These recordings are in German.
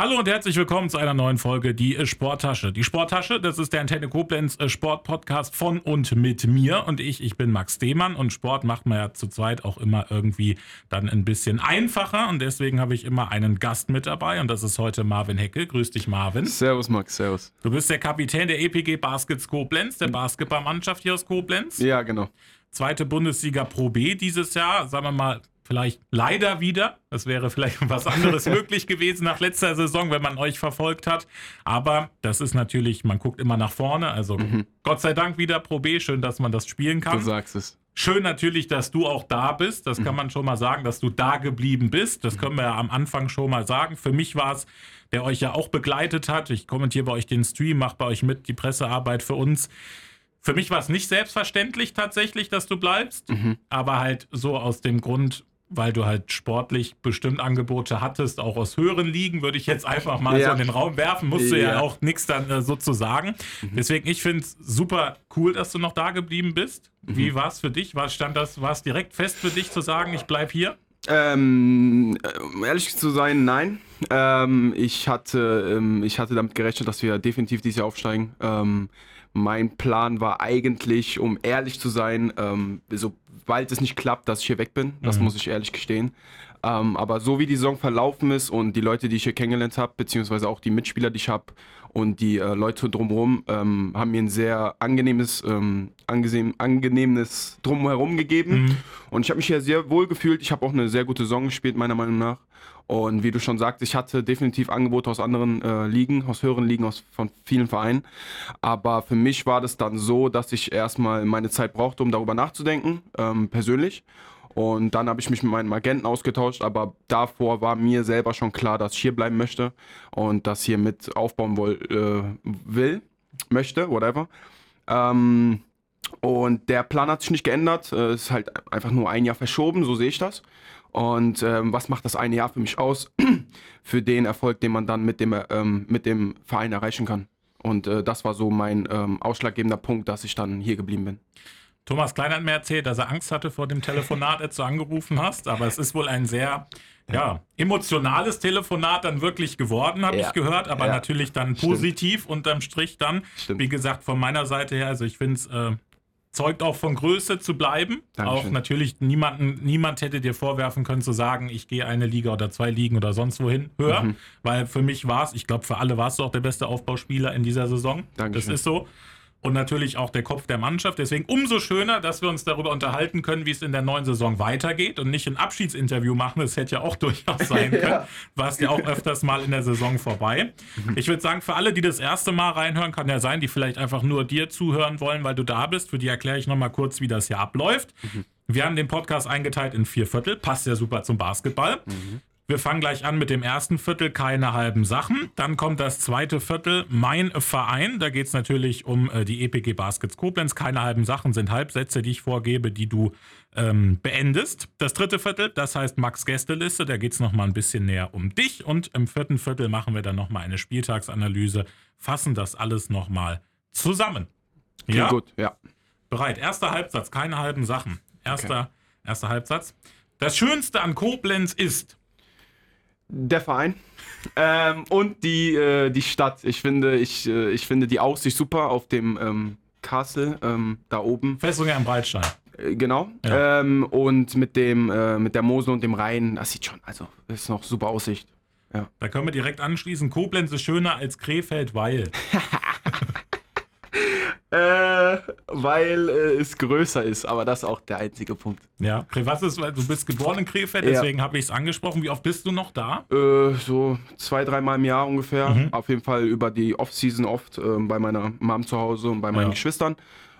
Hallo und herzlich willkommen zu einer neuen Folge Die Sporttasche. Die Sporttasche, das ist der Antenne Koblenz äh, Sportpodcast von und mit mir und ich. Ich bin Max Demann und Sport macht man ja zu zweit auch immer irgendwie dann ein bisschen einfacher und deswegen habe ich immer einen Gast mit dabei und das ist heute Marvin Hecke. Grüß dich, Marvin. Servus, Max, servus. Du bist der Kapitän der EPG Baskets Koblenz, der Basketballmannschaft hier aus Koblenz. Ja, genau. Zweite Bundesliga Pro B dieses Jahr, sagen wir mal Vielleicht leider wieder. Das wäre vielleicht was anderes möglich gewesen nach letzter Saison, wenn man euch verfolgt hat. Aber das ist natürlich, man guckt immer nach vorne. Also mhm. Gott sei Dank wieder Pro B. Schön, dass man das spielen kann. Du sagst es. Schön natürlich, dass du auch da bist. Das kann mhm. man schon mal sagen, dass du da geblieben bist. Das können wir ja am Anfang schon mal sagen. Für mich war es, der euch ja auch begleitet hat. Ich kommentiere bei euch den Stream, mache bei euch mit die Pressearbeit für uns. Für mich war es nicht selbstverständlich tatsächlich, dass du bleibst, mhm. aber halt so aus dem Grund, weil du halt sportlich bestimmt Angebote hattest, auch aus höheren Ligen, würde ich jetzt einfach mal ja. so in den Raum werfen. Musst du ja, auch nichts dann äh, sozusagen. Mhm. Deswegen, ich finde es super cool, dass du noch da geblieben bist. Mhm. Wie war es für dich? War, stand das, war es direkt fest für dich zu sagen, ich bleibe hier? Ähm, um ehrlich zu sein, nein. Ähm, ich, hatte, ähm, ich hatte damit gerechnet, dass wir definitiv dieses Jahr aufsteigen. Ähm, mein Plan war eigentlich, um ehrlich zu sein, ähm, sobald es nicht klappt, dass ich hier weg bin. Das mhm. muss ich ehrlich gestehen. Ähm, aber so wie die Saison verlaufen ist und die Leute, die ich hier kennengelernt habe, beziehungsweise auch die Mitspieler, die ich habe und die äh, Leute drumherum, ähm, haben mir ein sehr angenehmes, ähm, angesehen, angenehmes Drumherum gegeben. Mhm. Und ich habe mich hier sehr wohl gefühlt. Ich habe auch eine sehr gute Saison gespielt, meiner Meinung nach. Und wie du schon sagst, ich hatte definitiv Angebote aus anderen äh, Ligen, aus höheren Ligen, aus, von vielen Vereinen. Aber für mich war das dann so, dass ich erstmal meine Zeit brauchte, um darüber nachzudenken, ähm, persönlich. Und dann habe ich mich mit meinem Agenten ausgetauscht, aber davor war mir selber schon klar, dass ich hier bleiben möchte und das hier mit aufbauen woll, äh, will, möchte, whatever. Ähm, und der Plan hat sich nicht geändert, es ist halt einfach nur ein Jahr verschoben, so sehe ich das. Und ähm, was macht das eine Jahr für mich aus? für den Erfolg, den man dann mit dem, ähm, mit dem Verein erreichen kann. Und äh, das war so mein ähm, ausschlaggebender Punkt, dass ich dann hier geblieben bin. Thomas Klein hat mir erzählt, dass er Angst hatte vor dem Telefonat, als du angerufen hast, aber es ist wohl ein sehr ja, emotionales Telefonat dann wirklich geworden, habe ja. ich gehört, aber ja. natürlich dann positiv Stimmt. unterm Strich dann. Stimmt. Wie gesagt, von meiner Seite her, also ich finde es äh, zeugt auch von Größe zu bleiben. Dankeschön. Auch natürlich niemanden, niemand hätte dir vorwerfen können zu sagen, ich gehe eine Liga oder zwei Ligen oder sonst wohin höher, mhm. weil für mich war es, ich glaube für alle warst du auch der beste Aufbauspieler in dieser Saison. Dankeschön. Das ist so und natürlich auch der Kopf der Mannschaft. Deswegen umso schöner, dass wir uns darüber unterhalten können, wie es in der neuen Saison weitergeht und nicht ein Abschiedsinterview machen. Das hätte ja auch durchaus sein können. ja. Warst ja auch öfters mal in der Saison vorbei. Ich würde sagen, für alle, die das erste Mal reinhören, kann ja sein, die vielleicht einfach nur dir zuhören wollen, weil du da bist. Für die erkläre ich nochmal kurz, wie das hier abläuft. Mhm. Wir haben den Podcast eingeteilt in vier Viertel. Passt ja super zum Basketball. Mhm. Wir fangen gleich an mit dem ersten Viertel, keine halben Sachen. Dann kommt das zweite Viertel, mein Verein. Da geht es natürlich um äh, die EPG Baskets Koblenz. Keine halben Sachen sind Halbsätze, die ich vorgebe, die du ähm, beendest. Das dritte Viertel, das heißt Max Gästeliste. Da geht es nochmal ein bisschen näher um dich. Und im vierten Viertel machen wir dann nochmal eine Spieltagsanalyse, fassen das alles nochmal zusammen. Ja? gut, ja. Bereit. Erster Halbsatz, keine halben Sachen. Erster, okay. erster Halbsatz. Das Schönste an Koblenz ist, der Verein ähm, und die, äh, die Stadt. Ich finde, ich, äh, ich finde die Aussicht super auf dem ähm, Castle ähm, da oben. Festung am Breitstein. Äh, genau. Ja. Ähm, und mit dem äh, mit der Mosel und dem Rhein, das sieht schon, also ist noch super Aussicht. Ja. Da können wir direkt anschließen. Koblenz ist schöner als Krefeld, weil. Äh, weil äh, es größer ist, aber das ist auch der einzige Punkt. Ja, was ist, du bist geboren in Krefeld, deswegen ja. habe ich es angesprochen. Wie oft bist du noch da? Äh, so zwei, dreimal im Jahr ungefähr. Mhm. Auf jeden Fall über die Off-Season oft ähm, bei meiner Mom zu Hause und bei meinen ja. Geschwistern.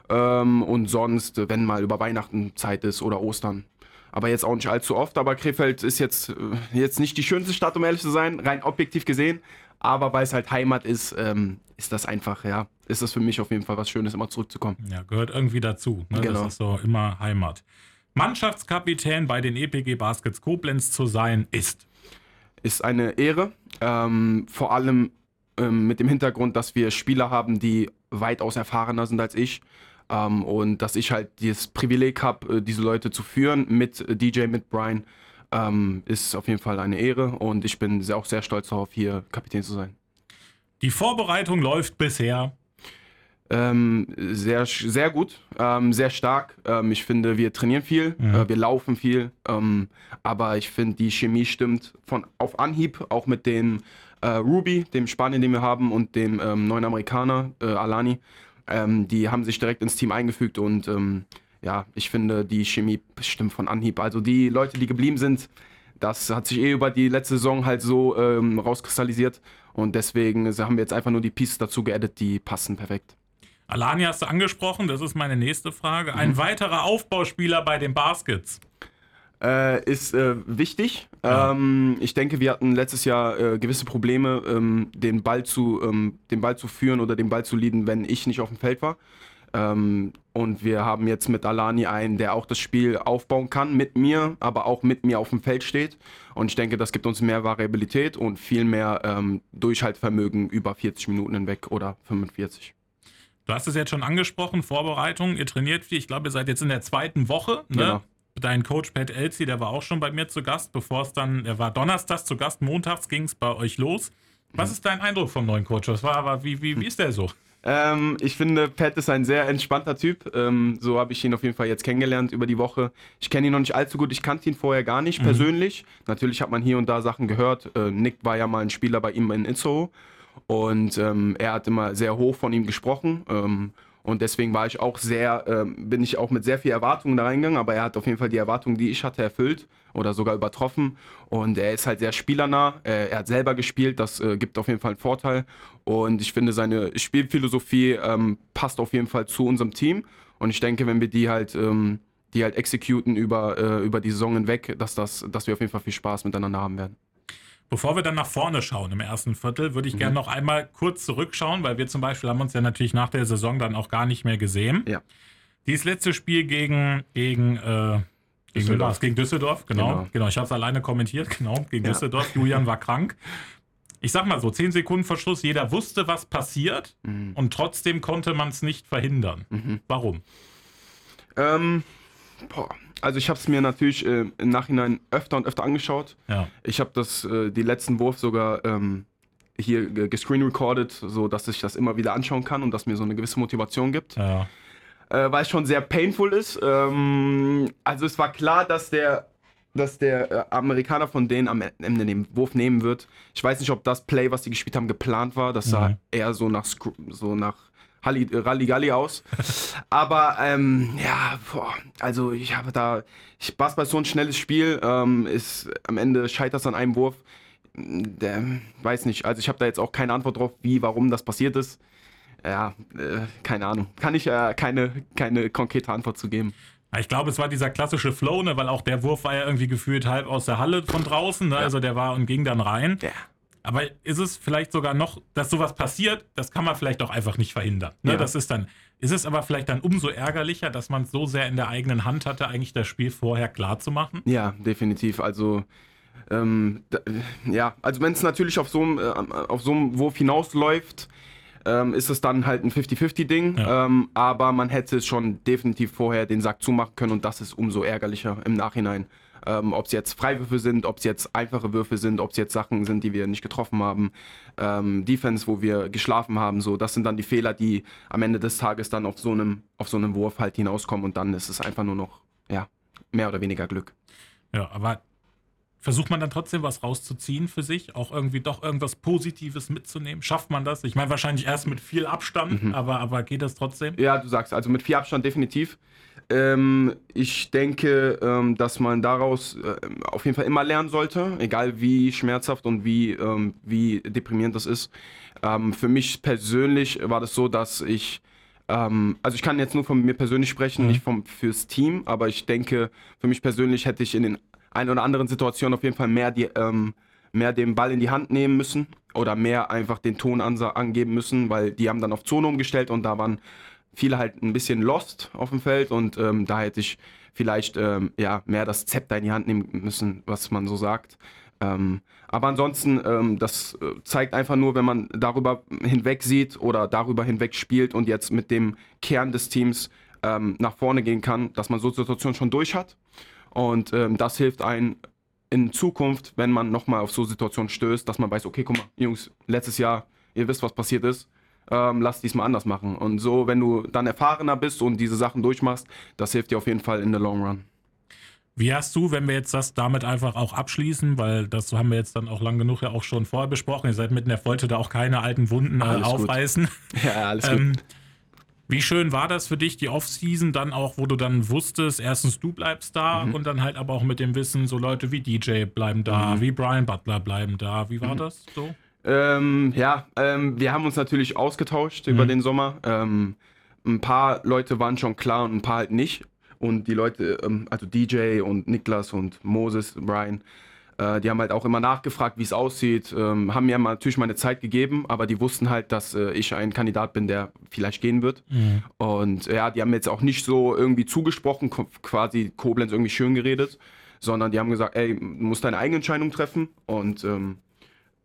Ähm, und sonst, wenn mal über Weihnachten Zeit ist oder Ostern. Aber jetzt auch nicht allzu oft. Aber Krefeld ist jetzt, äh, jetzt nicht die schönste Stadt, um ehrlich zu sein, rein objektiv gesehen. Aber weil es halt Heimat ist, ähm, ist das einfach, ja, ist das für mich auf jeden Fall was Schönes, immer zurückzukommen. Ja, gehört irgendwie dazu. Ne? Genau. Das ist so immer Heimat. Mannschaftskapitän bei den EPG Baskets Koblenz zu sein, ist? Ist eine Ehre. Ähm, vor allem ähm, mit dem Hintergrund, dass wir Spieler haben, die weitaus erfahrener sind als ich. Ähm, und dass ich halt dieses Privileg habe, äh, diese Leute zu führen mit DJ, mit Brian ähm, ist auf jeden Fall eine Ehre und ich bin sehr, auch sehr stolz darauf, hier Kapitän zu sein. Die Vorbereitung läuft bisher ähm, sehr, sehr gut, ähm, sehr stark. Ähm, ich finde, wir trainieren viel, mhm. äh, wir laufen viel, ähm, aber ich finde, die Chemie stimmt von auf Anhieb, auch mit dem äh, Ruby, dem Spanier, den wir haben, und dem ähm, neuen Amerikaner, äh, Alani. Die haben sich direkt ins Team eingefügt und ja, ich finde, die Chemie stimmt von Anhieb. Also die Leute, die geblieben sind, das hat sich eh über die letzte Saison halt so rauskristallisiert und deswegen haben wir jetzt einfach nur die Pieces dazu geaddet, die passen perfekt. Alani hast du angesprochen, das ist meine nächste Frage. Ein mhm. weiterer Aufbauspieler bei den Baskets. Äh, ist äh, wichtig. Ja. Ähm, ich denke, wir hatten letztes Jahr äh, gewisse Probleme, ähm, den, Ball zu, ähm, den Ball zu führen oder den Ball zu leaden, wenn ich nicht auf dem Feld war. Ähm, und wir haben jetzt mit Alani einen, der auch das Spiel aufbauen kann mit mir, aber auch mit mir auf dem Feld steht. Und ich denke, das gibt uns mehr Variabilität und viel mehr ähm, Durchhaltvermögen über 40 Minuten hinweg oder 45. Du hast es jetzt schon angesprochen, Vorbereitung, ihr trainiert viel. Ich glaube, ihr seid jetzt in der zweiten Woche. Ne? Genau. Dein Coach Pat Elsie, der war auch schon bei mir zu Gast, bevor es dann, er war donnerstags zu Gast, montags ging es bei euch los. Was mhm. ist dein Eindruck vom neuen Coach? Was war aber, wie, wie, wie ist der so? Ähm, ich finde, Pat ist ein sehr entspannter Typ. Ähm, so habe ich ihn auf jeden Fall jetzt kennengelernt über die Woche. Ich kenne ihn noch nicht allzu gut. Ich kannte ihn vorher gar nicht mhm. persönlich. Natürlich hat man hier und da Sachen gehört. Äh, Nick war ja mal ein Spieler bei ihm in Itzehoe. Und ähm, er hat immer sehr hoch von ihm gesprochen. Und deswegen war ich auch sehr, ähm, bin ich auch mit sehr viel Erwartungen da reingegangen, aber er hat auf jeden Fall die Erwartungen, die ich hatte, erfüllt oder sogar übertroffen. Und er ist halt sehr spielernah. Äh, er hat selber gespielt, das äh, gibt auf jeden Fall einen Vorteil. Und ich finde, seine Spielphilosophie ähm, passt auf jeden Fall zu unserem Team. Und ich denke, wenn wir die halt, ähm, die halt exekuten über, äh, über die Saison hinweg, dass, das, dass wir auf jeden Fall viel Spaß miteinander haben werden. Bevor wir dann nach vorne schauen im ersten Viertel, würde ich mhm. gerne noch einmal kurz zurückschauen, weil wir zum Beispiel haben uns ja natürlich nach der Saison dann auch gar nicht mehr gesehen. Ja. Dieses letzte Spiel gegen, gegen, äh, gegen, Düsseldorf. gegen Düsseldorf, genau. Genau, genau ich habe es alleine kommentiert, genau, gegen ja. Düsseldorf. Julian war krank. Ich sag mal so, zehn Sekunden Verschluss, jeder wusste, was passiert mhm. und trotzdem konnte man es nicht verhindern. Mhm. Warum? Ähm, boah, also ich habe es mir natürlich äh, im Nachhinein öfter und öfter angeschaut. Ja. Ich habe das, äh, die letzten Wurf sogar ähm, hier gescreen recorded, so dass ich das immer wieder anschauen kann und das mir so eine gewisse Motivation gibt. Ja. Äh, weil es schon sehr painful ist. Ähm, also es war klar, dass der dass der äh, Amerikaner von denen am Ende den Wurf nehmen wird. Ich weiß nicht, ob das Play, was die gespielt haben, geplant war. Das sah mhm. eher so nach, so nach Halligalli aus. Aber ähm, ja, boah, also ich habe da, ich Basketball ist so ein schnelles Spiel, ähm, ist am Ende scheitert es an einem Wurf. Der, weiß nicht, also ich habe da jetzt auch keine Antwort drauf, wie, warum das passiert ist. Ja, äh, keine Ahnung. Kann ich äh, keine, keine konkrete Antwort zu geben. Ich glaube, es war dieser klassische Flow, ne, weil auch der Wurf war ja irgendwie gefühlt halb aus der Halle von draußen. Ne? Ja. Also der war und ging dann rein. Ja. Aber ist es vielleicht sogar noch, dass sowas passiert, das kann man vielleicht auch einfach nicht verhindern. Ne? Ja. Das ist dann, ist es aber vielleicht dann umso ärgerlicher, dass man es so sehr in der eigenen Hand hatte, eigentlich das Spiel vorher klar zu machen? Ja, definitiv. Also ähm, da, ja, also wenn es natürlich auf so einem äh, auf so einem Wurf hinausläuft, ähm, ist es dann halt ein 50-50-Ding. Ja. Ähm, aber man hätte schon definitiv vorher den Sack zumachen können und das ist umso ärgerlicher im Nachhinein. Ähm, ob es jetzt Freiwürfe sind, ob es jetzt einfache Würfe sind, ob es jetzt Sachen sind, die wir nicht getroffen haben, ähm, Defense, wo wir geschlafen haben, so, das sind dann die Fehler, die am Ende des Tages dann auf so einem, auf so einem Wurf halt hinauskommen und dann ist es einfach nur noch, ja, mehr oder weniger Glück. Ja, aber Versucht man dann trotzdem was rauszuziehen für sich, auch irgendwie doch irgendwas Positives mitzunehmen? Schafft man das? Ich meine wahrscheinlich erst mit viel Abstand, mhm. aber, aber geht das trotzdem? Ja, du sagst, also mit viel Abstand definitiv. Ähm, ich denke, ähm, dass man daraus äh, auf jeden Fall immer lernen sollte, egal wie schmerzhaft und wie, ähm, wie deprimierend das ist. Ähm, für mich persönlich war das so, dass ich ähm, also ich kann jetzt nur von mir persönlich sprechen, mhm. nicht vom, fürs Team, aber ich denke, für mich persönlich hätte ich in den ein oder anderen Situationen auf jeden Fall mehr, die, ähm, mehr den Ball in die Hand nehmen müssen oder mehr einfach den Ton angeben müssen, weil die haben dann auf Zone umgestellt und da waren viele halt ein bisschen lost auf dem Feld und ähm, da hätte ich vielleicht ähm, ja, mehr das Zepter in die Hand nehmen müssen, was man so sagt. Ähm, aber ansonsten, ähm, das äh, zeigt einfach nur, wenn man darüber hinweg sieht oder darüber hinweg spielt und jetzt mit dem Kern des Teams ähm, nach vorne gehen kann, dass man so Situationen schon durch hat. Und ähm, das hilft einem in Zukunft, wenn man nochmal auf so Situationen stößt, dass man weiß, okay, guck mal, Jungs, letztes Jahr, ihr wisst, was passiert ist, ähm, lass diesmal anders machen. Und so, wenn du dann erfahrener bist und diese Sachen durchmachst, das hilft dir auf jeden Fall in the long run. Wie hast du, wenn wir jetzt das damit einfach auch abschließen, weil das haben wir jetzt dann auch lang genug ja auch schon vorher besprochen, ihr seid mitten der Folge da auch keine alten Wunden äh, aufreißen. Gut. Ja, alles ähm, gut. Wie schön war das für dich, die Offseason dann auch, wo du dann wusstest, erstens du bleibst da mhm. und dann halt aber auch mit dem Wissen, so Leute wie DJ bleiben da, mhm. wie Brian Butler bleiben da. Wie war mhm. das so? Ähm, ja, ähm, wir haben uns natürlich ausgetauscht über mhm. den Sommer. Ähm, ein paar Leute waren schon klar und ein paar halt nicht. Und die Leute, ähm, also DJ und Niklas und Moses, Brian, äh, die haben halt auch immer nachgefragt, wie es aussieht, ähm, haben mir natürlich meine Zeit gegeben, aber die wussten halt, dass äh, ich ein Kandidat bin, der vielleicht gehen wird. Mhm. Und ja, die haben jetzt auch nicht so irgendwie zugesprochen, quasi Koblenz irgendwie schön geredet, sondern die haben gesagt, ey, du musst deine eigene Entscheidung treffen und ähm,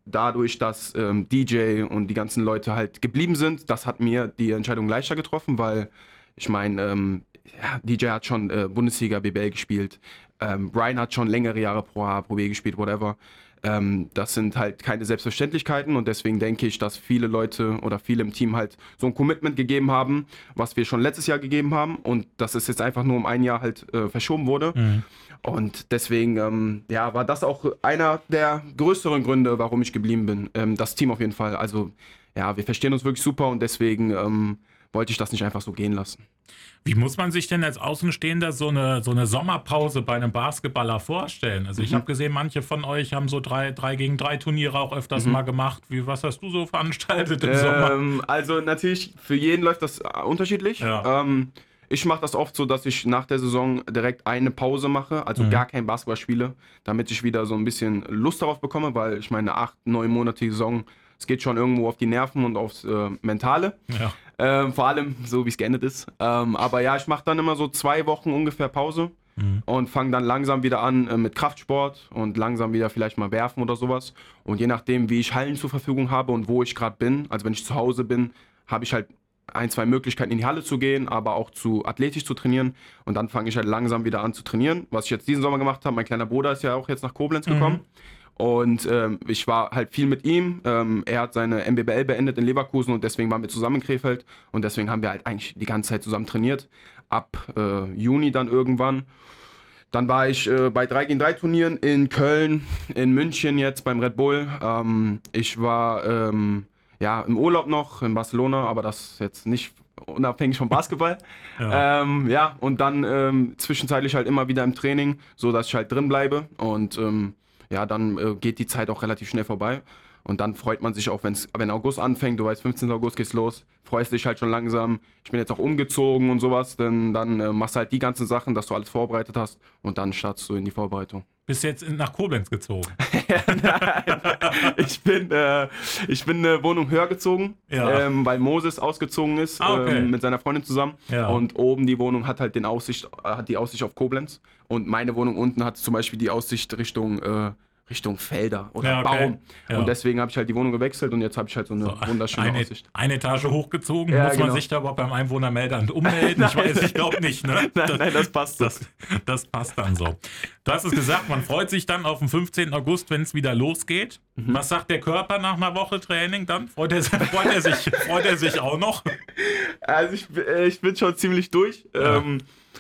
dadurch, dass ähm, DJ und die ganzen Leute halt geblieben sind, das hat mir die Entscheidung leichter getroffen, weil ich meine, ähm, ja, DJ hat schon äh, Bundesliga, BBL gespielt. Ähm, Brian hat schon längere Jahre Pro A, Pro B gespielt, whatever. Ähm, das sind halt keine Selbstverständlichkeiten und deswegen denke ich, dass viele Leute oder viele im Team halt so ein Commitment gegeben haben, was wir schon letztes Jahr gegeben haben und dass es jetzt einfach nur um ein Jahr halt äh, verschoben wurde. Mhm. Und deswegen, ähm, ja, war das auch einer der größeren Gründe, warum ich geblieben bin. Ähm, das Team auf jeden Fall. Also, ja, wir verstehen uns wirklich super und deswegen ähm, wollte ich das nicht einfach so gehen lassen. Wie muss man sich denn als Außenstehender so eine, so eine Sommerpause bei einem Basketballer vorstellen? Also ich mhm. habe gesehen, manche von euch haben so drei, drei gegen drei Turniere auch öfters mhm. mal gemacht. Wie, was hast du so veranstaltet im ähm, Sommer? Also natürlich, für jeden läuft das äh, unterschiedlich. Ja. Ähm, ich mache das oft so, dass ich nach der Saison direkt eine Pause mache, also mhm. gar kein Basketball spiele, damit ich wieder so ein bisschen Lust darauf bekomme, weil ich meine acht, neun Monate Saison, es geht schon irgendwo auf die Nerven und aufs äh, Mentale. Ja. Ähm, vor allem so, wie es geendet ist. Ähm, aber ja, ich mache dann immer so zwei Wochen ungefähr Pause mhm. und fange dann langsam wieder an äh, mit Kraftsport und langsam wieder vielleicht mal werfen oder sowas. Und je nachdem, wie ich Hallen zur Verfügung habe und wo ich gerade bin, also wenn ich zu Hause bin, habe ich halt ein, zwei Möglichkeiten in die Halle zu gehen, aber auch zu athletisch zu trainieren. Und dann fange ich halt langsam wieder an zu trainieren. Was ich jetzt diesen Sommer gemacht habe, mein kleiner Bruder ist ja auch jetzt nach Koblenz gekommen. Mhm. Und ähm, ich war halt viel mit ihm. Ähm, er hat seine MBBL beendet in Leverkusen und deswegen waren wir zusammen in Krefeld. Und deswegen haben wir halt eigentlich die ganze Zeit zusammen trainiert. Ab äh, Juni dann irgendwann. Dann war ich äh, bei 3 gegen 3 Turnieren in Köln, in München jetzt beim Red Bull. Ähm, ich war ähm, ja im Urlaub noch in Barcelona, aber das jetzt nicht unabhängig vom Basketball. ja. Ähm, ja, und dann ähm, zwischenzeitlich halt immer wieder im Training, so dass ich halt drin bleibe. Und ähm, ja, dann äh, geht die Zeit auch relativ schnell vorbei. Und dann freut man sich auch, wenn's, wenn August anfängt, du weißt, 15. August geht's los, freust dich halt schon langsam. Ich bin jetzt auch umgezogen und sowas, denn dann äh, machst du halt die ganzen Sachen, dass du alles vorbereitet hast und dann startest du in die Vorbereitung. Bist du jetzt nach Koblenz gezogen? Nein, ich bin, äh, ich bin eine Wohnung höher gezogen, ja. ähm, weil Moses ausgezogen ist ah, okay. ähm, mit seiner Freundin zusammen. Ja. Und oben die Wohnung hat halt den Aussicht, hat die Aussicht auf Koblenz. Und meine Wohnung unten hat zum Beispiel die Aussicht Richtung äh, Richtung Felder oder ja, okay. Baum. Ja. Und deswegen habe ich halt die Wohnung gewechselt und jetzt habe ich halt so eine so, wunderschöne eine, Aussicht. Eine Etage hochgezogen, ja, muss man genau. sich da überhaupt beim Einwohnermeldeamt ummelden? ich weiß, ich glaube nicht. Ne? nein, das, nein, das passt. Das, das, passt dann so. Du hast es gesagt, man freut sich dann auf den 15. August, wenn es wieder losgeht. Mhm. Was sagt der Körper nach einer Woche Training dann? Freut er, freut er, sich, freut er sich auch noch? Also ich, äh, ich bin schon ziemlich durch. Ähm,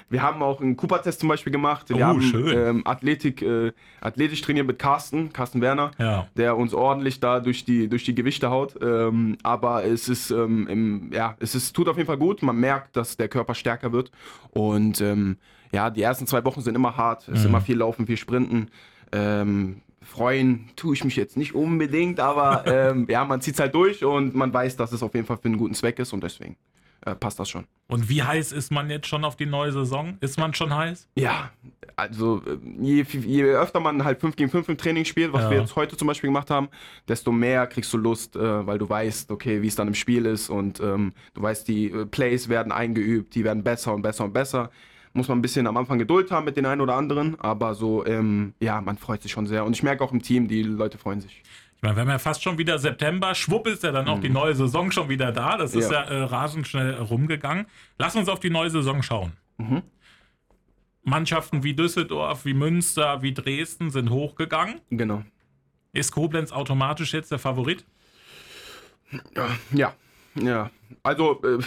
wir haben auch einen Cooper-Test zum Beispiel gemacht. Wir oh, haben ähm, Athletik, äh, athletisch trainiert mit Carsten, Carsten Werner, ja. der uns ordentlich da durch die, durch die Gewichte haut. Ähm, aber es ist, ähm, im, ja, es ist, tut auf jeden Fall gut. Man merkt, dass der Körper stärker wird. Und ähm, ja, die ersten zwei Wochen sind immer hart. Es mhm. ist immer viel Laufen, viel Sprinten. Ähm, freuen tue ich mich jetzt nicht unbedingt, aber ähm, ja, man zieht es halt durch und man weiß, dass es auf jeden Fall für einen guten Zweck ist und deswegen äh, passt das schon. Und wie heiß ist man jetzt schon auf die neue Saison? Ist man schon heiß? Ja, also äh, je, je öfter man halt 5 gegen 5 im Training spielt, was ja. wir jetzt heute zum Beispiel gemacht haben, desto mehr kriegst du Lust, äh, weil du weißt, okay, wie es dann im Spiel ist und ähm, du weißt, die äh, Plays werden eingeübt, die werden besser und besser und besser. Muss man ein bisschen am Anfang Geduld haben mit den einen oder anderen, aber so, ähm, ja, man freut sich schon sehr. Und ich merke auch im Team, die Leute freuen sich meine, wir haben ja fast schon wieder September, schwupp ist ja dann auch mhm. die neue Saison schon wieder da. Das ist ja, ja äh, rasend schnell rumgegangen. Lass uns auf die neue Saison schauen. Mhm. Mannschaften wie Düsseldorf, wie Münster, wie Dresden sind hochgegangen. Genau. Ist Koblenz automatisch jetzt der Favorit? Ja, ja. Also, äh,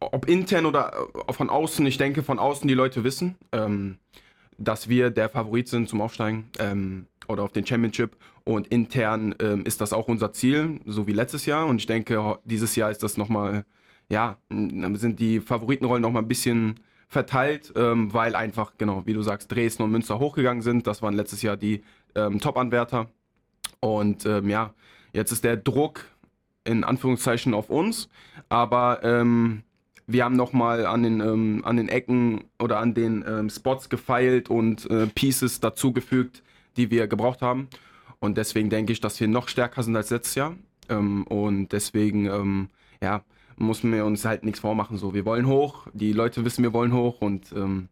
ob intern oder äh, von außen, ich denke, von außen die Leute wissen, ähm, dass wir der Favorit sind zum Aufsteigen ähm, oder auf den Championship. Und intern ähm, ist das auch unser Ziel, so wie letztes Jahr. Und ich denke, dieses Jahr ist das nochmal, ja, sind die Favoritenrollen nochmal ein bisschen verteilt, ähm, weil einfach, genau, wie du sagst, Dresden und Münster hochgegangen sind. Das waren letztes Jahr die ähm, Top-Anwärter. Und ähm, ja, jetzt ist der Druck in Anführungszeichen auf uns, aber ähm, wir haben nochmal an, den, ähm, an den Ecken oder an den ähm, Spots gefeilt und äh, Pieces dazugefügt, die wir gebraucht haben. Und deswegen denke ich, dass wir noch stärker sind als letztes Jahr. Ähm, und deswegen, ähm, ja, müssen wir uns halt nichts vormachen. So, wir wollen hoch, die Leute wissen, wir wollen hoch und ähm,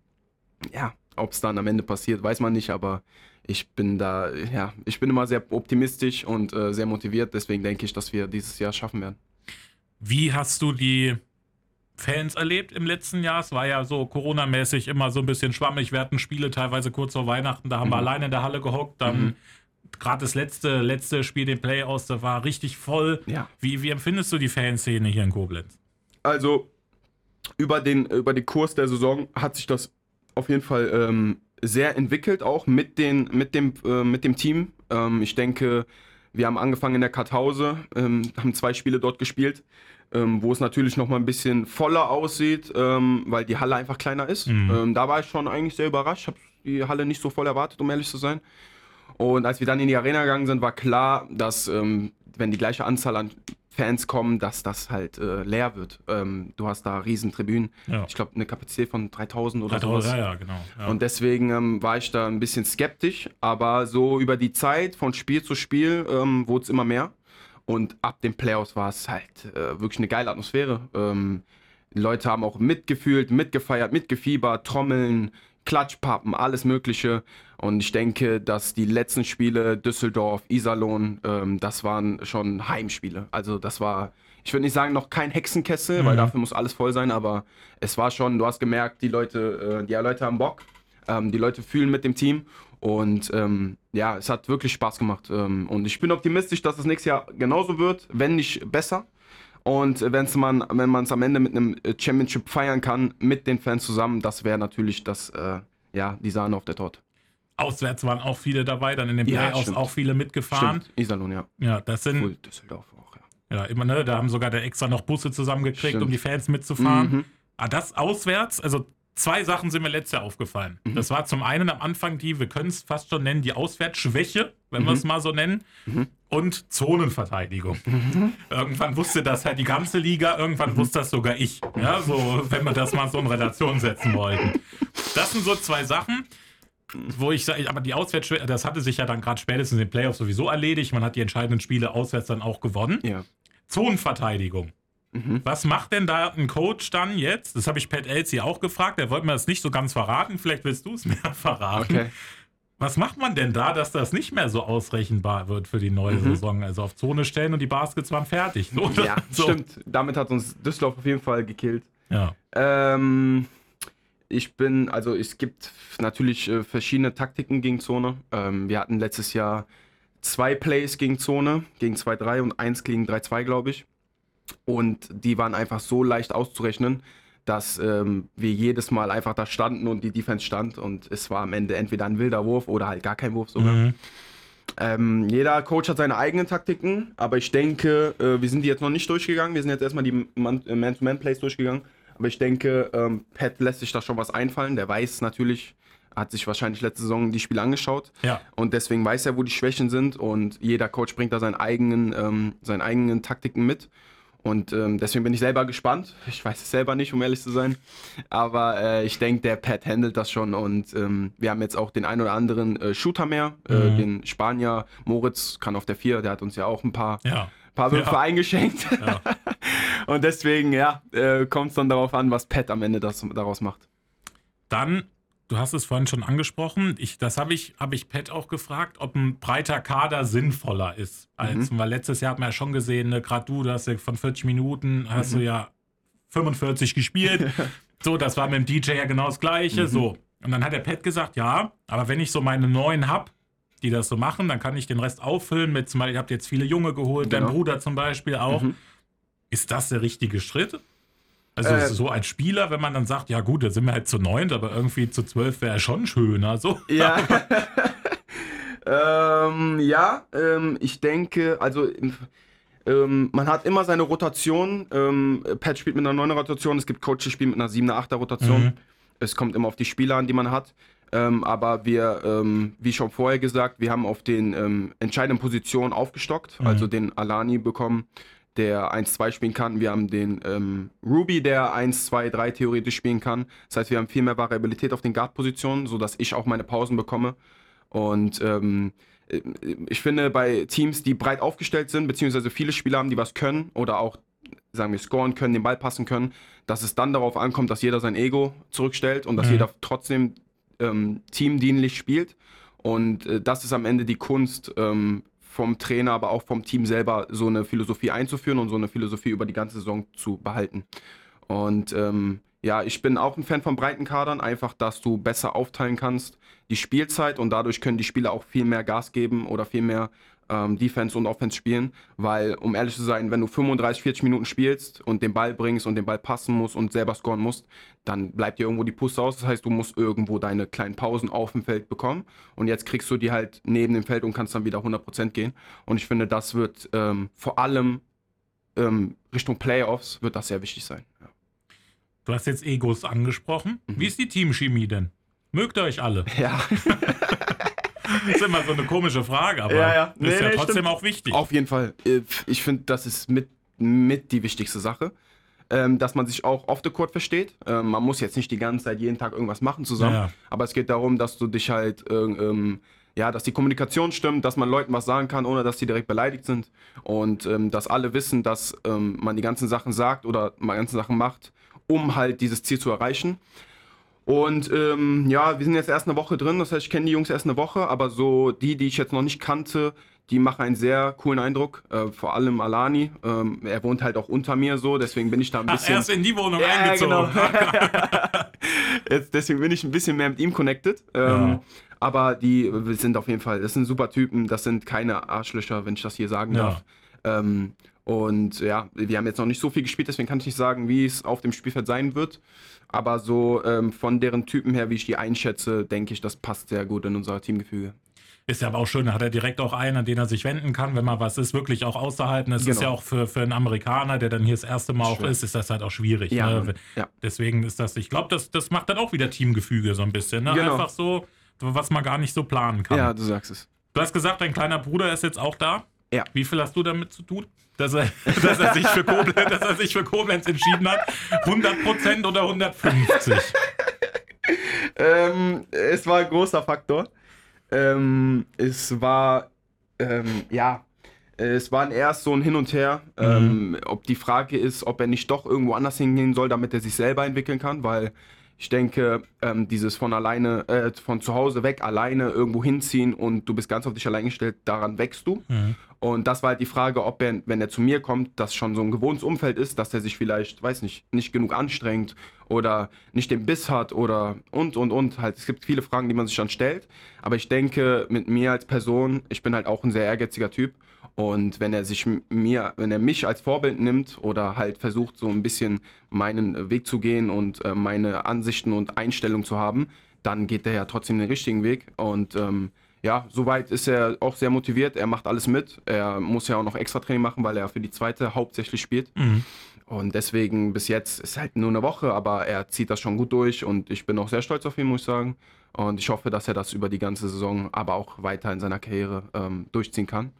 ja, ob es dann am Ende passiert, weiß man nicht, aber ich bin da, ja, ich bin immer sehr optimistisch und äh, sehr motiviert. Deswegen denke ich, dass wir dieses Jahr schaffen werden. Wie hast du die Fans erlebt im letzten Jahr? Es war ja so Corona-mäßig immer so ein bisschen schwammig. Wir hatten Spiele teilweise kurz vor Weihnachten, da haben mhm. wir alleine in der Halle gehockt. Dann mhm. gerade das letzte, letzte Spiel, den Playoffs, da war richtig voll. Ja. Wie, wie empfindest du die Fanszene hier in Koblenz? Also, über den, über den Kurs der Saison hat sich das auf jeden Fall ähm, sehr entwickelt, auch mit, den, mit, dem, äh, mit dem Team. Ähm, ich denke, wir haben angefangen in der Karthause, ähm, haben zwei Spiele dort gespielt, ähm, wo es natürlich noch mal ein bisschen voller aussieht, ähm, weil die Halle einfach kleiner ist. Mhm. Ähm, da war ich schon eigentlich sehr überrascht, habe die Halle nicht so voll erwartet, um ehrlich zu sein. Und als wir dann in die Arena gegangen sind, war klar, dass ähm, wenn die gleiche Anzahl an Fans kommen, dass das halt äh, leer wird. Ähm, du hast da riesen Tribünen. Ja. Ich glaube, eine Kapazität von 3000 oder 3000, sowas. Ja, ja, genau. Ja. Und deswegen ähm, war ich da ein bisschen skeptisch. Aber so über die Zeit, von Spiel zu Spiel, ähm, wurde es immer mehr. Und ab den Playoffs war es halt äh, wirklich eine geile Atmosphäre. Ähm, Leute haben auch mitgefühlt, mitgefeiert, mitgefiebert, Trommeln, Klatschpappen, alles Mögliche. Und ich denke, dass die letzten Spiele, Düsseldorf, Iserlohn, ähm, das waren schon Heimspiele. Also das war, ich würde nicht sagen, noch kein Hexenkessel, mhm. weil dafür muss alles voll sein, aber es war schon, du hast gemerkt, die Leute, äh, die Leute haben Bock, ähm, die Leute fühlen mit dem Team. Und ähm, ja, es hat wirklich Spaß gemacht. Ähm, und ich bin optimistisch, dass es nächstes Jahr genauso wird, wenn nicht besser. Und wenn's man, wenn man es am Ende mit einem äh, Championship feiern kann, mit den Fans zusammen, das wäre natürlich das, äh, ja, die Sahne auf der Torte. Auswärts waren auch viele dabei, dann in den ja, Playoffs auch viele mitgefahren. Stimmt. Iserlohn, ja. Ja, das sind. Cool, Düsseldorf auch, ja. Ja, immer, ne? Da haben sogar der extra noch Busse zusammengekriegt, stimmt. um die Fans mitzufahren. Mhm. Ah, das auswärts, also zwei Sachen sind mir letztes Jahr aufgefallen. Mhm. Das war zum einen am Anfang die, wir können es fast schon nennen, die Auswärtsschwäche, wenn mhm. wir es mal so nennen, mhm. und Zonenverteidigung. Mhm. Irgendwann wusste das halt die ganze Liga, irgendwann mhm. wusste das sogar ich. Ja, so, wenn wir das mal so in Relation setzen wollten. Das sind so zwei Sachen wo ich sage, aber die Auswärtsschwäche, das hatte sich ja dann gerade spätestens in den Playoffs sowieso erledigt. Man hat die entscheidenden Spiele auswärts dann auch gewonnen. Ja. Zonenverteidigung. Mhm. Was macht denn da ein Coach dann jetzt? Das habe ich Pat Elsie auch gefragt. Er wollte mir das nicht so ganz verraten. Vielleicht willst du es mir verraten. Okay. Was macht man denn da, dass das nicht mehr so ausrechenbar wird für die neue mhm. Saison? Also auf Zone stellen und die Baskets waren fertig. So, ja, so. stimmt. Damit hat uns Düsseldorf auf jeden Fall gekillt. Ja. Ähm, ich bin, also es gibt natürlich äh, verschiedene Taktiken gegen Zone. Ähm, wir hatten letztes Jahr zwei Plays gegen Zone, gegen 2-3 und eins gegen 3-2, glaube ich. Und die waren einfach so leicht auszurechnen, dass ähm, wir jedes Mal einfach da standen und die Defense stand und es war am Ende entweder ein wilder Wurf oder halt gar kein Wurf sogar. Mhm. Ähm, jeder Coach hat seine eigenen Taktiken, aber ich denke, äh, wir sind die jetzt noch nicht durchgegangen. Wir sind jetzt erstmal die Man-to-Man-Plays durchgegangen. Aber ich denke, ähm, Pat lässt sich da schon was einfallen. Der weiß natürlich, hat sich wahrscheinlich letzte Saison die Spiele angeschaut. Ja. Und deswegen weiß er, wo die Schwächen sind. Und jeder Coach bringt da seinen eigenen, ähm, seinen eigenen Taktiken mit. Und ähm, deswegen bin ich selber gespannt. Ich weiß es selber nicht, um ehrlich zu sein. Aber äh, ich denke, der Pat handelt das schon. Und ähm, wir haben jetzt auch den ein oder anderen äh, Shooter mehr. Äh, mhm. Den Spanier Moritz kann auf der 4. Der hat uns ja auch ein paar, ja. paar Würfe ja. eingeschenkt. Ja. Und deswegen, ja, äh, kommt es dann darauf an, was Pat am Ende das, daraus macht. Dann Du hast es vorhin schon angesprochen. Ich, das habe ich, hab ich Pat auch gefragt, ob ein breiter Kader sinnvoller ist. Als, mhm. Weil letztes Jahr hat man ja schon gesehen, ne, gerade du, du hast ja von 40 Minuten, hast mhm. du ja 45 gespielt. so, das war mit dem DJ ja genau das Gleiche. Mhm. So, Und dann hat der Pat gesagt, ja, aber wenn ich so meine neuen hab, die das so machen, dann kann ich den Rest auffüllen mit zum Beispiel, ihr habt jetzt viele Junge geholt, genau. dein Bruder zum Beispiel auch. Mhm. Ist das der richtige Schritt? Also äh, so als Spieler, wenn man dann sagt, ja gut, da sind wir halt zu neunt, aber irgendwie zu zwölf wäre schon schöner. So. Ja. ähm, ja, ähm, ich denke, also ähm, man hat immer seine Rotation. Ähm, Pat spielt mit einer 9er Rotation, es gibt Coaches, die spielen mit einer 7er, 8er Rotation. Mhm. Es kommt immer auf die Spieler an, die man hat. Ähm, aber wir, ähm, wie schon vorher gesagt, wir haben auf den entscheidenden Positionen aufgestockt, mhm. also den Alani bekommen, der 1-2 spielen kann. Wir haben den ähm, Ruby, der 1-2-3 theoretisch spielen kann. Das heißt, wir haben viel mehr Variabilität auf den Guard-Positionen, sodass ich auch meine Pausen bekomme. Und ähm, äh, ich finde, bei Teams, die breit aufgestellt sind, beziehungsweise viele Spieler haben, die was können oder auch, sagen wir, scoren können, den Ball passen können, dass es dann darauf ankommt, dass jeder sein Ego zurückstellt und dass mhm. jeder trotzdem ähm, teamdienlich spielt. Und äh, das ist am Ende die Kunst ähm, vom Trainer, aber auch vom Team selber, so eine Philosophie einzuführen und so eine Philosophie über die ganze Saison zu behalten. Und ähm, ja, ich bin auch ein Fan von breiten Kadern, einfach, dass du besser aufteilen kannst die Spielzeit und dadurch können die Spieler auch viel mehr Gas geben oder viel mehr ähm, Defense und Offense spielen, weil, um ehrlich zu sein, wenn du 35, 40 Minuten spielst und den Ball bringst und den Ball passen musst und selber scoren musst, dann bleibt dir irgendwo die Puste aus. Das heißt, du musst irgendwo deine kleinen Pausen auf dem Feld bekommen und jetzt kriegst du die halt neben dem Feld und kannst dann wieder 100% gehen. Und ich finde, das wird ähm, vor allem ähm, Richtung Playoffs wird das sehr wichtig sein. Ja. Du hast jetzt Egos angesprochen. Mhm. Wie ist die Teamchemie denn? Mögt ihr euch alle? Ja. das ist immer so eine komische Frage, aber ja, ja. Nee, ist ja nee, trotzdem stimmt. auch wichtig. Auf jeden Fall. Äh, ich finde, das ist mit, mit die wichtigste Sache. Ähm, dass man sich auch off the court versteht. Ähm, man muss jetzt nicht die ganze Zeit jeden Tag irgendwas machen zusammen, ja. aber es geht darum, dass du dich halt, ähm, ja, dass die Kommunikation stimmt, dass man Leuten was sagen kann, ohne dass die direkt beleidigt sind und ähm, dass alle wissen, dass ähm, man die ganzen Sachen sagt oder man ganzen Sachen macht, um halt dieses Ziel zu erreichen. Und ähm, ja, wir sind jetzt erst eine Woche drin, das heißt, ich kenne die Jungs erst eine Woche, aber so die, die ich jetzt noch nicht kannte, die machen einen sehr coolen Eindruck. Äh, vor allem Alani. Ähm, er wohnt halt auch unter mir so, deswegen bin ich da ein bisschen. Ach, erst in die Wohnung ja, eingezogen. Genau. jetzt, deswegen bin ich ein bisschen mehr mit ihm connected. Ähm, ja. Aber die sind auf jeden Fall, das sind super Typen, das sind keine Arschlöcher, wenn ich das hier sagen ja. darf. Ähm, und ja, wir haben jetzt noch nicht so viel gespielt, deswegen kann ich nicht sagen, wie es auf dem Spielfeld sein wird. Aber so ähm, von deren Typen her, wie ich die einschätze, denke ich, das passt sehr gut in unser Teamgefüge. Ist ja aber auch schön, da hat er direkt auch einen, an den er sich wenden kann, wenn mal was ist, wirklich auch auszuhalten. Das genau. ist ja auch für, für einen Amerikaner, der dann hier das erste Mal auch ist, ist das halt auch schwierig. Ja, ne? ja. Deswegen ist das, ich glaube, das, das macht dann auch wieder Teamgefüge so ein bisschen. Ne? Genau. Einfach so, was man gar nicht so planen kann. Ja, du sagst es. Du hast gesagt, dein kleiner Bruder ist jetzt auch da. Ja. Wie viel hast du damit zu tun? dass er, dass er, sich, für Koblenz, dass er sich für Koblenz entschieden hat. 100% oder 150? ähm, es war ein großer Faktor. Ähm, es war, ähm, ja, es war erst so ein Hin und Her, mhm. Ähm, ob die Frage ist, ob er nicht doch irgendwo anders hingehen soll, damit er sich selber entwickeln kann, weil ich denke, ähm, dieses von alleine, äh, von zu Hause weg alleine irgendwo hinziehen und du bist ganz auf dich allein gestellt, daran wächst du. Mhm. Und das war halt die Frage, ob er, wenn er zu mir kommt, das schon so ein gewohntes Umfeld ist, dass er sich vielleicht, weiß nicht, nicht genug anstrengt oder nicht den Biss hat oder und und und halt. Es gibt viele Fragen, die man sich dann stellt. Aber ich denke, mit mir als Person, ich bin halt auch ein sehr ehrgeiziger Typ und wenn er sich mir, wenn er mich als Vorbild nimmt oder halt versucht, so ein bisschen meinen Weg zu gehen und äh, meine Ansichten und Einstellungen zu haben, dann geht er ja trotzdem den richtigen Weg. Und ähm, ja, soweit ist er auch sehr motiviert. Er macht alles mit. Er muss ja auch noch extra Training machen, weil er für die zweite hauptsächlich spielt. Mhm. Und deswegen bis jetzt ist halt nur eine Woche, aber er zieht das schon gut durch und ich bin auch sehr stolz auf ihn, muss ich sagen. Und ich hoffe, dass er das über die ganze Saison, aber auch weiter in seiner Karriere ähm, durchziehen kann.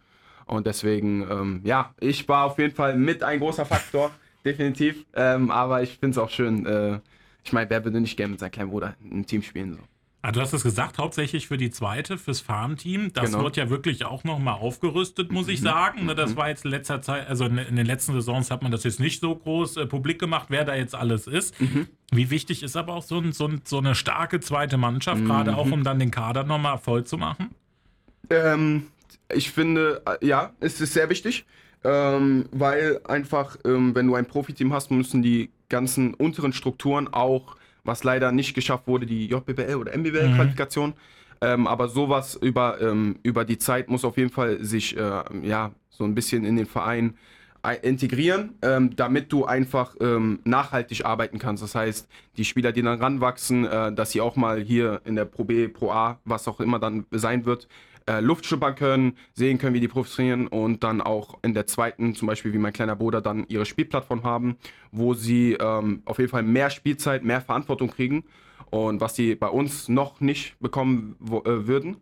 Und deswegen, ähm, ja, ich war auf jeden Fall mit ein großer Faktor, definitiv. Ähm, aber ich finde es auch schön. Äh, ich meine, wer würde nicht gerne mit seinem kleinen Bruder ein Team spielen? So. Ah, du hast es gesagt, hauptsächlich für die zweite, fürs Farmteam. Das genau. wird ja wirklich auch nochmal aufgerüstet, muss ich mhm. sagen. Ne, das mhm. war jetzt in letzter Zeit, also in den letzten Saisons hat man das jetzt nicht so groß äh, publik gemacht, wer da jetzt alles ist. Mhm. Wie wichtig ist aber auch so, ein, so, ein, so eine starke zweite Mannschaft, mhm. gerade auch um dann den Kader nochmal voll zu machen? Ähm, ich finde, äh, ja, es ist sehr wichtig, ähm, weil einfach, ähm, wenn du ein Profiteam hast, müssen die ganzen unteren Strukturen auch was leider nicht geschafft wurde, die JBL oder MBBL-Qualifikation. Mhm. Ähm, aber sowas über, ähm, über die Zeit muss auf jeden Fall sich äh, ja, so ein bisschen in den Verein integrieren, ähm, damit du einfach ähm, nachhaltig arbeiten kannst. Das heißt, die Spieler, die dann ranwachsen, äh, dass sie auch mal hier in der Pro B, Pro A, was auch immer dann sein wird, äh, Luft schippern können, sehen können, wie die Profis trainieren und dann auch in der zweiten, zum Beispiel wie mein kleiner Bruder, dann ihre Spielplattform haben, wo sie ähm, auf jeden Fall mehr Spielzeit, mehr Verantwortung kriegen und was sie bei uns noch nicht bekommen wo, äh, würden.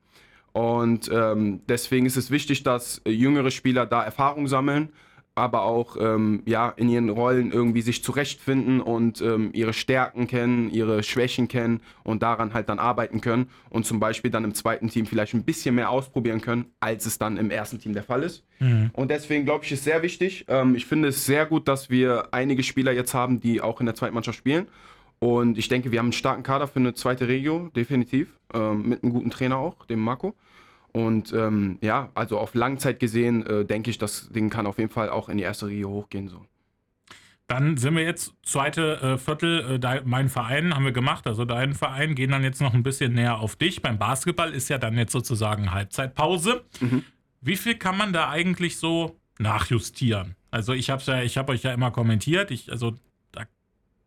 Und ähm, deswegen ist es wichtig, dass jüngere Spieler da Erfahrung sammeln aber auch ähm, ja, in ihren Rollen irgendwie sich zurechtfinden und ähm, ihre Stärken kennen, ihre Schwächen kennen und daran halt dann arbeiten können und zum Beispiel dann im zweiten Team vielleicht ein bisschen mehr ausprobieren können, als es dann im ersten Team der Fall ist. Mhm. Und deswegen glaube ich, ist sehr wichtig. Ähm, ich finde es sehr gut, dass wir einige Spieler jetzt haben, die auch in der zweiten Mannschaft spielen. Und ich denke, wir haben einen starken Kader für eine zweite Regio, definitiv. Ähm, mit einem guten Trainer auch, dem Marco. Und ähm, ja, also auf Langzeit gesehen, äh, denke ich, das Ding kann auf jeden Fall auch in die erste Riege hochgehen. So. Dann sind wir jetzt zweite äh, Viertel, äh, dein, mein Verein haben wir gemacht, also dein Verein, gehen dann jetzt noch ein bisschen näher auf dich. Beim Basketball ist ja dann jetzt sozusagen Halbzeitpause. Mhm. Wie viel kann man da eigentlich so nachjustieren? Also ich habe ja, ich habe euch ja immer kommentiert, ich, also da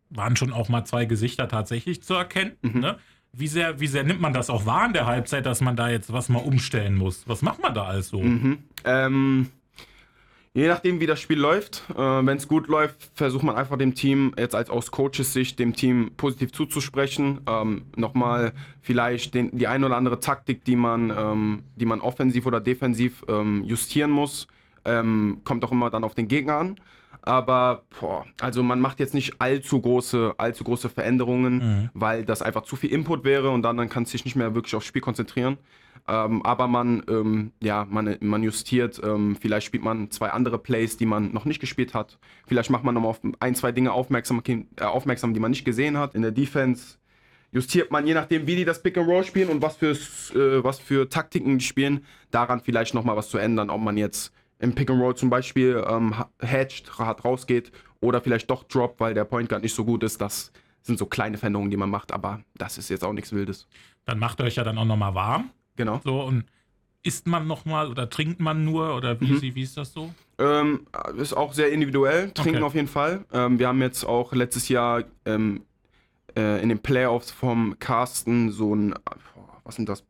waren schon auch mal zwei Gesichter tatsächlich zu erkennen. Mhm. Ne? Wie sehr, wie sehr nimmt man das auch wahr in der Halbzeit, dass man da jetzt was mal umstellen muss? Was macht man da alles so? Mhm. Ähm, je nachdem, wie das Spiel läuft. Äh, Wenn es gut läuft, versucht man einfach dem Team, jetzt als aus Coaches Sicht, dem Team positiv zuzusprechen. Ähm, Nochmal vielleicht den, die ein oder andere Taktik, die man, ähm, die man offensiv oder defensiv ähm, justieren muss. Ähm, kommt auch immer dann auf den Gegner an. Aber boah, also man macht jetzt nicht allzu große, allzu große Veränderungen, mhm. weil das einfach zu viel Input wäre und dann, dann kann es sich nicht mehr wirklich aufs Spiel konzentrieren. Ähm, aber man, ähm, ja, man, man justiert, ähm, vielleicht spielt man zwei andere Plays, die man noch nicht gespielt hat. Vielleicht macht man nochmal auf ein, zwei Dinge aufmerksam, äh, aufmerksam, die man nicht gesehen hat. In der Defense justiert man, je nachdem, wie die das Pick and Roll spielen und was für, äh, was für Taktiken die spielen, daran vielleicht nochmal was zu ändern, ob man jetzt im Pick and Roll zum Beispiel ähm, hatcht, hart rausgeht oder vielleicht doch droppt, weil der Point Guard nicht so gut ist. Das sind so kleine Veränderungen, die man macht, aber das ist jetzt auch nichts Wildes. Dann macht ihr euch ja dann auch nochmal warm. Genau. So und isst man nochmal oder trinkt man nur oder wie, mhm. wie ist das so? Ähm, ist auch sehr individuell. Trinken okay. auf jeden Fall. Ähm, wir haben jetzt auch letztes Jahr ähm, äh, in den Playoffs vom Carsten so ein, was sind das,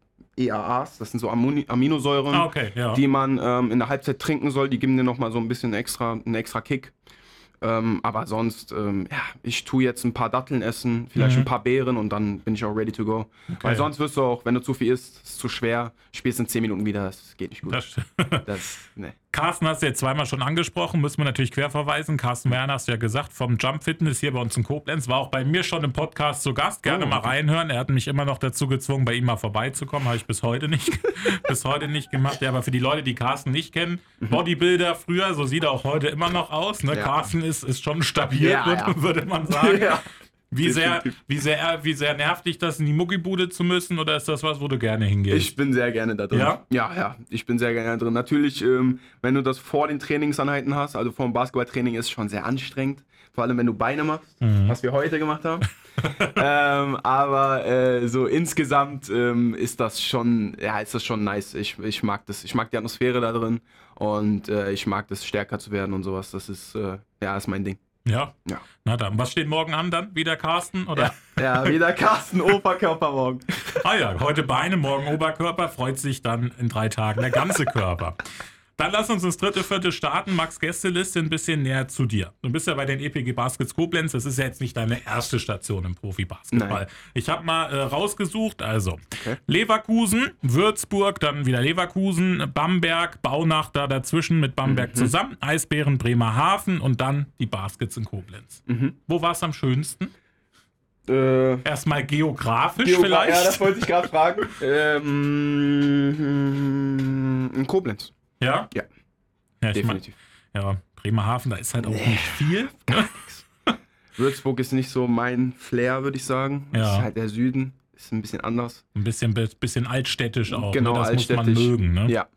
EAAs, das sind so Aminosäuren, ah, okay, ja. die man ähm, in der Halbzeit trinken soll. Die geben dir nochmal so ein bisschen extra, einen extra Kick. Ähm, aber sonst, ähm, ja, ich tue jetzt ein paar Datteln essen, vielleicht mhm. ein paar Beeren und dann bin ich auch ready to go. Okay. Weil sonst wirst du auch, wenn du zu viel isst, ist zu schwer, spielst in 10 Minuten wieder, das geht nicht gut. Das, das ne. Carsten hast du jetzt zweimal schon angesprochen, müssen wir natürlich querverweisen. Carsten Werner hast du ja gesagt, vom Jump Fitness hier bei uns in Koblenz, war auch bei mir schon im Podcast zu Gast. Gerne oh, mal reinhören. Er hat mich immer noch dazu gezwungen, bei ihm mal vorbeizukommen. Habe ich bis heute nicht, bis heute nicht gemacht. Ja, aber für die Leute, die Carsten nicht kennen, mhm. Bodybuilder früher, so sieht er auch heute immer noch aus. Ne? Ja. Carsten ist, ist schon stabil, ja, würde, ja. würde man sagen. Ja. Wie sehr, wie, sehr, wie sehr nervt dich das, in die Muckibude zu müssen oder ist das was, wo du gerne hingehst? Ich bin sehr gerne da drin. Ja? Ja, ja. Ich bin sehr gerne da drin. Natürlich, ähm, wenn du das vor den Trainingsanheiten hast, also vor dem Basketballtraining, ist es schon sehr anstrengend. Vor allem, wenn du Beine machst, mhm. was wir heute gemacht haben. ähm, aber äh, so insgesamt ähm, ist das schon, ja, ist das schon nice. Ich, ich mag das. Ich mag die Atmosphäre da drin und äh, ich mag das, stärker zu werden und sowas. Das ist, äh, ja, ist mein Ding. Ja. ja. Na dann, was steht morgen an dann? Wieder Carsten? Oder? Ja, ja wieder Carsten, Oberkörper morgen. ah ja, heute Beine, morgen Oberkörper, freut sich dann in drei Tagen der ganze Körper. Dann lass uns das dritte, vierte starten. Max Gästeliste ein bisschen näher zu dir. Du bist ja bei den EPG Baskets Koblenz. Das ist ja jetzt nicht deine erste Station im Profi-Basketball. Ich habe mal äh, rausgesucht, also okay. Leverkusen, Würzburg, dann wieder Leverkusen, Bamberg, Baunach da dazwischen mit Bamberg mhm. zusammen, Eisbären, Bremerhaven und dann die Baskets in Koblenz. Mhm. Wo war es am schönsten? Äh, Erstmal geografisch Geogra vielleicht? Ja, das wollte ich gerade fragen. ähm, in Koblenz. Ja? Ja. ja Definitiv. Mein, ja, Bremerhaven, da ist halt auch nee, nicht viel. Ne? Würzburg ist nicht so mein Flair, würde ich sagen. Ja. Das ist halt der Süden, ist ein bisschen anders. Ein bisschen, bisschen altstädtisch auch. Genau, ne? das altstädtisch. muss man mögen. Ne? Ja.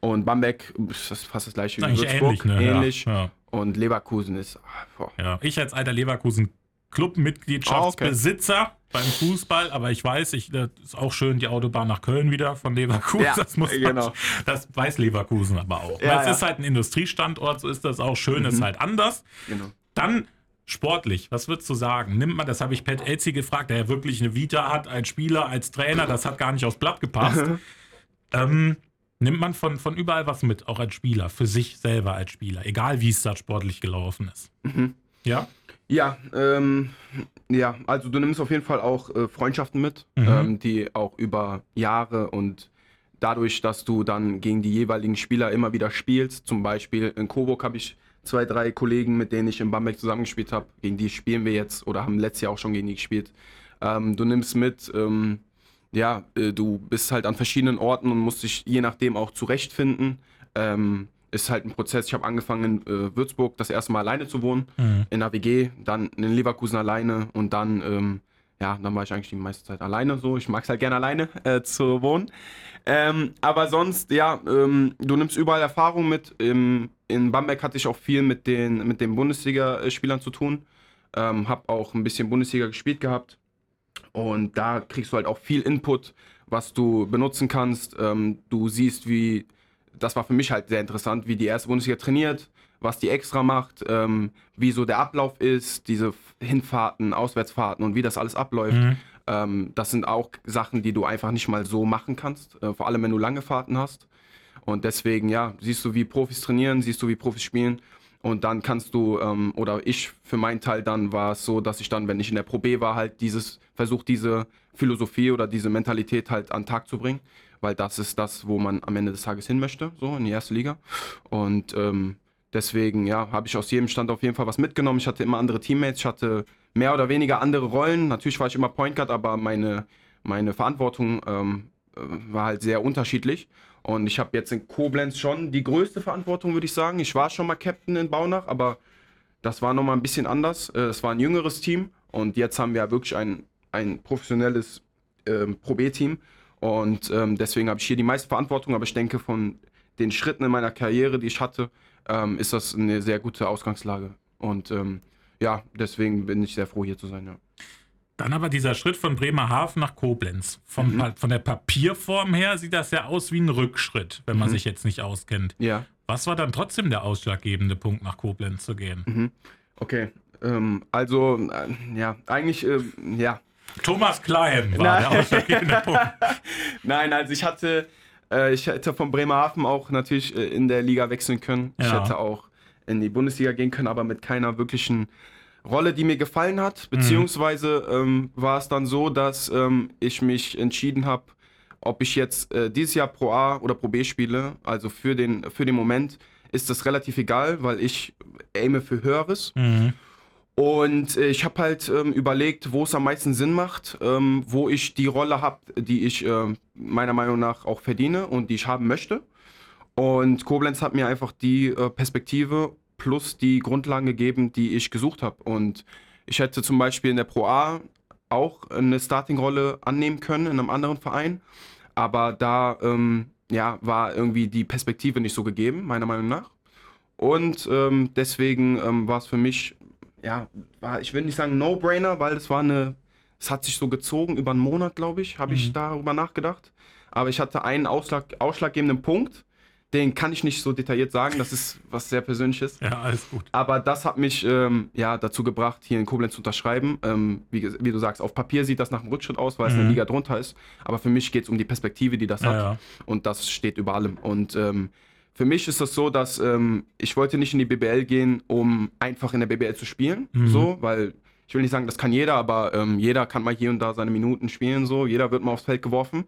Und Bamberg ist fast das gleiche wie Würzburg. Ähnlich, ne? ähnlich. Ja, ja. Und Leverkusen ist. Boah. Ja, ich als alter Leverkusen Clubmitgliedschaftsbesitzer oh, okay. beim Fußball, aber ich weiß, ich, das ist auch schön die Autobahn nach Köln wieder von Leverkusen. Ja, das, muss genau. man, das weiß Leverkusen aber auch. Ja, es ja. ist halt ein Industriestandort, so ist das auch schön, mhm. ist halt anders. Genau. Dann Sportlich, was würdest du sagen? Nimmt man, das habe ich Pat Elsie gefragt, der ja wirklich eine Vita hat als Spieler, als Trainer, das hat gar nicht aufs Blatt gepasst. ähm, nimmt man von, von überall was mit, auch als Spieler, für sich selber als Spieler, egal wie es da sportlich gelaufen ist. Mhm. Ja? Ja, ähm, ja, also du nimmst auf jeden Fall auch äh, Freundschaften mit, mhm. ähm, die auch über Jahre und dadurch, dass du dann gegen die jeweiligen Spieler immer wieder spielst, zum Beispiel in Coburg habe ich zwei, drei Kollegen, mit denen ich in Bamberg zusammengespielt habe. Gegen die spielen wir jetzt oder haben letztes Jahr auch schon gegen die gespielt. Ähm, du nimmst mit, ähm, ja, äh, du bist halt an verschiedenen Orten und musst dich je nachdem auch zurechtfinden. Ähm, ist halt ein Prozess. Ich habe angefangen in äh, Würzburg das erste Mal alleine zu wohnen, mhm. in der WG, dann in Leverkusen alleine und dann, ähm, ja, dann war ich eigentlich die meiste Zeit alleine so. Ich mag es halt gerne alleine äh, zu wohnen. Ähm, aber sonst, ja, ähm, du nimmst überall Erfahrung mit. Im, in Bamberg hatte ich auch viel mit den, mit den Bundesliga-Spielern zu tun. Ähm, hab auch ein bisschen Bundesliga gespielt gehabt. Und da kriegst du halt auch viel Input, was du benutzen kannst. Ähm, du siehst, wie, das war für mich halt sehr interessant, wie die erste Bundesliga trainiert, was die extra macht, ähm, wie so der Ablauf ist, diese Hinfahrten, Auswärtsfahrten und wie das alles abläuft. Mhm. Ähm, das sind auch Sachen, die du einfach nicht mal so machen kannst, äh, vor allem wenn du lange Fahrten hast. Und deswegen, ja, siehst du, wie Profis trainieren, siehst du, wie Profis spielen. Und dann kannst du, ähm, oder ich für meinen Teil dann war es so, dass ich dann, wenn ich in der Pro B war, halt dieses, versucht diese Philosophie oder diese Mentalität halt an den Tag zu bringen. Weil das ist das, wo man am Ende des Tages hin möchte, so in die erste Liga. Und ähm, deswegen, ja, habe ich aus jedem Stand auf jeden Fall was mitgenommen. Ich hatte immer andere Teammates, ich hatte mehr oder weniger andere Rollen. Natürlich war ich immer Point Guard, aber meine, meine Verantwortung ähm, äh, war halt sehr unterschiedlich. Und ich habe jetzt in Koblenz schon die größte Verantwortung, würde ich sagen. Ich war schon mal Captain in Baunach, aber das war nochmal ein bisschen anders. Äh, es war ein jüngeres Team und jetzt haben wir wirklich ein, ein professionelles ähm, Pro B-Team. Und ähm, deswegen habe ich hier die meiste Verantwortung, aber ich denke, von den Schritten in meiner Karriere, die ich hatte, ähm, ist das eine sehr gute Ausgangslage. Und ähm, ja, deswegen bin ich sehr froh, hier zu sein. Ja. Dann aber dieser Schritt von Bremerhaven nach Koblenz. Vom, mhm. Von der Papierform her sieht das ja aus wie ein Rückschritt, wenn man mhm. sich jetzt nicht auskennt. Ja. Was war dann trotzdem der ausschlaggebende Punkt, nach Koblenz zu gehen? Mhm. Okay, ähm, also, äh, ja, eigentlich, äh, ja. Thomas Klein war Nein. der ausschlaggebende Punkt. Nein, also ich hatte, äh, ich hätte von Bremerhaven auch natürlich äh, in der Liga wechseln können. Ja. Ich hätte auch in die Bundesliga gehen können, aber mit keiner wirklichen Rolle, die mir gefallen hat. Mhm. Beziehungsweise ähm, war es dann so, dass ähm, ich mich entschieden habe, ob ich jetzt äh, dieses Jahr Pro A oder Pro B spiele. Also für den, für den Moment ist das relativ egal, weil ich aime für Höheres. Mhm. Und äh, ich habe halt ähm, überlegt, wo es am meisten Sinn macht, ähm, wo ich die Rolle habe, die ich äh, meiner Meinung nach auch verdiene und die ich haben möchte. Und Koblenz hat mir einfach die äh, Perspektive plus die Grundlagen gegeben, die ich gesucht habe. Und ich hätte zum Beispiel in der Pro A auch eine Starting-Rolle annehmen können in einem anderen Verein. Aber da ähm, ja, war irgendwie die Perspektive nicht so gegeben, meiner Meinung nach. Und ähm, deswegen ähm, war es für mich, ja, war, ich will nicht sagen No-Brainer, weil es war eine, es hat sich so gezogen, über einen Monat, glaube ich, habe mhm. ich darüber nachgedacht. Aber ich hatte einen Ausschlag, ausschlaggebenden Punkt den kann ich nicht so detailliert sagen, das ist was sehr Persönliches. Ja, alles gut. Aber das hat mich ähm, ja, dazu gebracht, hier in Koblenz zu unterschreiben. Ähm, wie, wie, du sagst, auf Papier sieht das nach einem Rückschritt aus, weil mhm. es eine mhm. Liga drunter ist. Aber für mich geht es um die Perspektive, die das ja, hat. Ja. Und das steht über allem. Und ähm, für mich ist das so, dass ähm, ich wollte nicht in die BBL gehen, um einfach in der BBL zu spielen. Mhm. So, weil ich will nicht sagen, das kann jeder, aber ähm, jeder kann mal hier und da seine Minuten spielen. So, jeder wird mal aufs Feld geworfen.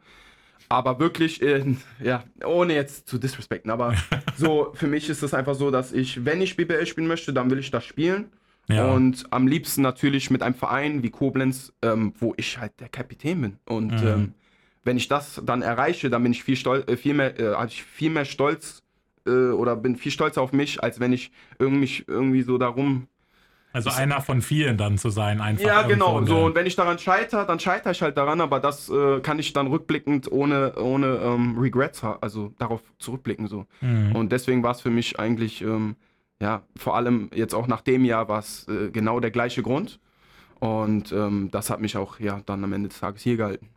Aber wirklich, in, ja, ohne jetzt zu disrespekten, aber so für mich ist es einfach so, dass ich, wenn ich BBL spielen möchte, dann will ich das spielen. Ja. Und am liebsten natürlich mit einem Verein wie Koblenz, ähm, wo ich halt der Kapitän bin. Und mhm. ähm, wenn ich das dann erreiche, dann bin ich viel, stolz, äh, viel, mehr, äh, ich viel mehr stolz äh, oder bin viel stolzer auf mich, als wenn ich irgendwie, irgendwie so darum also einer von vielen dann zu sein, einfach. Ja, genau. So, und wenn ich daran scheitere, dann scheitere ich halt daran, aber das äh, kann ich dann rückblickend ohne, ohne ähm, Regrets, also darauf zurückblicken. so. Mhm. Und deswegen war es für mich eigentlich, ähm, ja, vor allem jetzt auch nach dem Jahr war es äh, genau der gleiche Grund. Und ähm, das hat mich auch ja dann am Ende des Tages hier gehalten.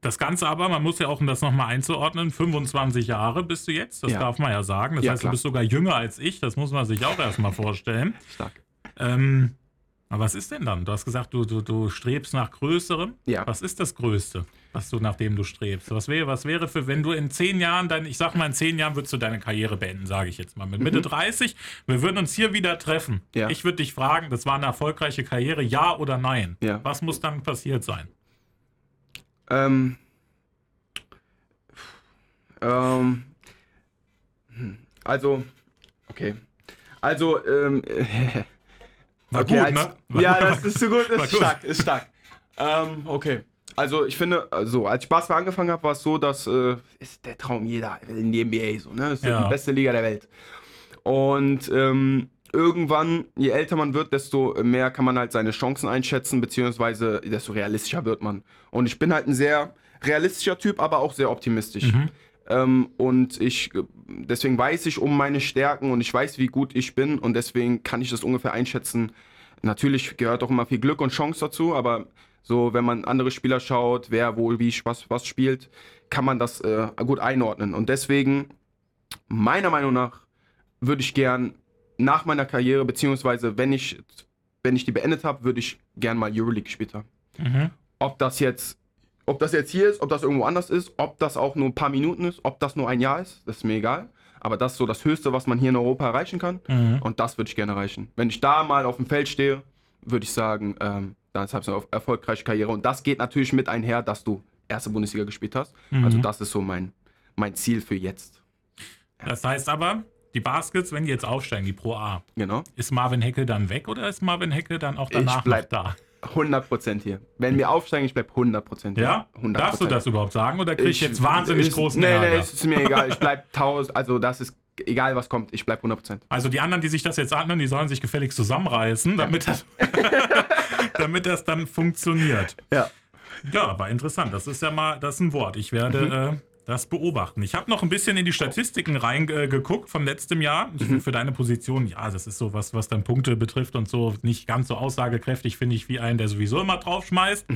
Das Ganze aber, man muss ja auch, um das nochmal einzuordnen, 25 Jahre bist du jetzt, das Ja. darf man ja sagen. Das Ja, heißt, klar. du bist sogar jünger als ich, das muss man sich auch erstmal vorstellen. Stark. Ähm, aber was ist denn dann? Du hast gesagt, du, du, du strebst nach Größerem. Ja. Was ist das Größte, was du, nach dem du strebst? Was wäre, was wäre für, wenn du in zehn Jahren, dein, ich sag mal, in zehn Jahren würdest du deine Karriere beenden, sage ich jetzt mal. Mit Mitte 30, wir würden uns hier wieder treffen. Mhm. Ja. Ich würde dich fragen, das war eine erfolgreiche Karriere, ja oder nein? Ja. Was muss dann passiert sein? Ähm, ähm, hm, also, okay. Also, ähm, War okay, gut, als, ne? War- Ja, das ist so gut, das ist stark, ist stark. Ähm, okay. Also ich finde, also als ich Basketball angefangen habe, war es so, dass äh, ist der Traum jeder in die NBA so, ne? Das ist Ja. die beste Liga der Welt. Und ähm, irgendwann, je älter man wird, desto mehr kann man halt seine Chancen einschätzen, beziehungsweise desto realistischer wird man. Und ich bin halt ein sehr realistischer Typ, aber auch sehr optimistisch. Ähm, und ich, deswegen weiß ich um meine Stärken und ich weiß, wie gut ich bin und deswegen kann ich das ungefähr einschätzen. Natürlich gehört auch immer viel Glück und Chance dazu, aber so, wenn man andere Spieler schaut, wer wohl wie was, was spielt, kann man das äh, gut einordnen. Und deswegen, meiner Meinung nach, würde ich gern nach meiner Karriere, beziehungsweise wenn ich, wenn ich die beendet habe, würde ich gern mal Euroleague gespielt haben. Mhm. Ob das jetzt, ob das jetzt hier ist, ob das irgendwo anders ist, ob das auch nur ein paar Minuten ist, ob das nur ein Jahr ist, das ist mir egal. Aber das ist so das Höchste, was man hier in Europa erreichen kann. Mhm. Und das würde ich gerne erreichen. Wenn ich da mal auf dem Feld stehe, würde ich sagen, ähm, dann habe ich eine erfolgreiche Karriere. Und das geht natürlich mit einher, dass du erste Bundesliga gespielt hast. Also das ist so mein, mein Ziel für jetzt. Das heißt aber, die Baskets, wenn die jetzt aufsteigen, die Pro A, Genau. ist Marvin Heckel dann weg oder ist Marvin Heckel dann auch danach bleib noch da? 100% hier. Wenn wir aufsteigen, ich bleibe 100% hier. Ja? 100%. Darfst du das überhaupt sagen oder krieg ich jetzt wahnsinnig ist, großen Nee, Ärger? nee, ist mir egal. Ich bleib 1000, also das ist egal, was kommt. Ich bleib 100%. Also die anderen, die sich das jetzt anhören, die sollen sich gefälligst zusammenreißen, damit das, damit das dann funktioniert. Ja. Ja, aber interessant. Das ist ja mal, das ist ein Wort. Ich werde Mhm. äh, das beobachten. Ich habe noch ein bisschen in die Statistiken reingeguckt von letztem Jahr. Mhm. Für deine Position, ja, das ist so was, was dann Punkte betrifft und so nicht ganz so aussagekräftig, finde ich, wie einen, der sowieso immer draufschmeißt.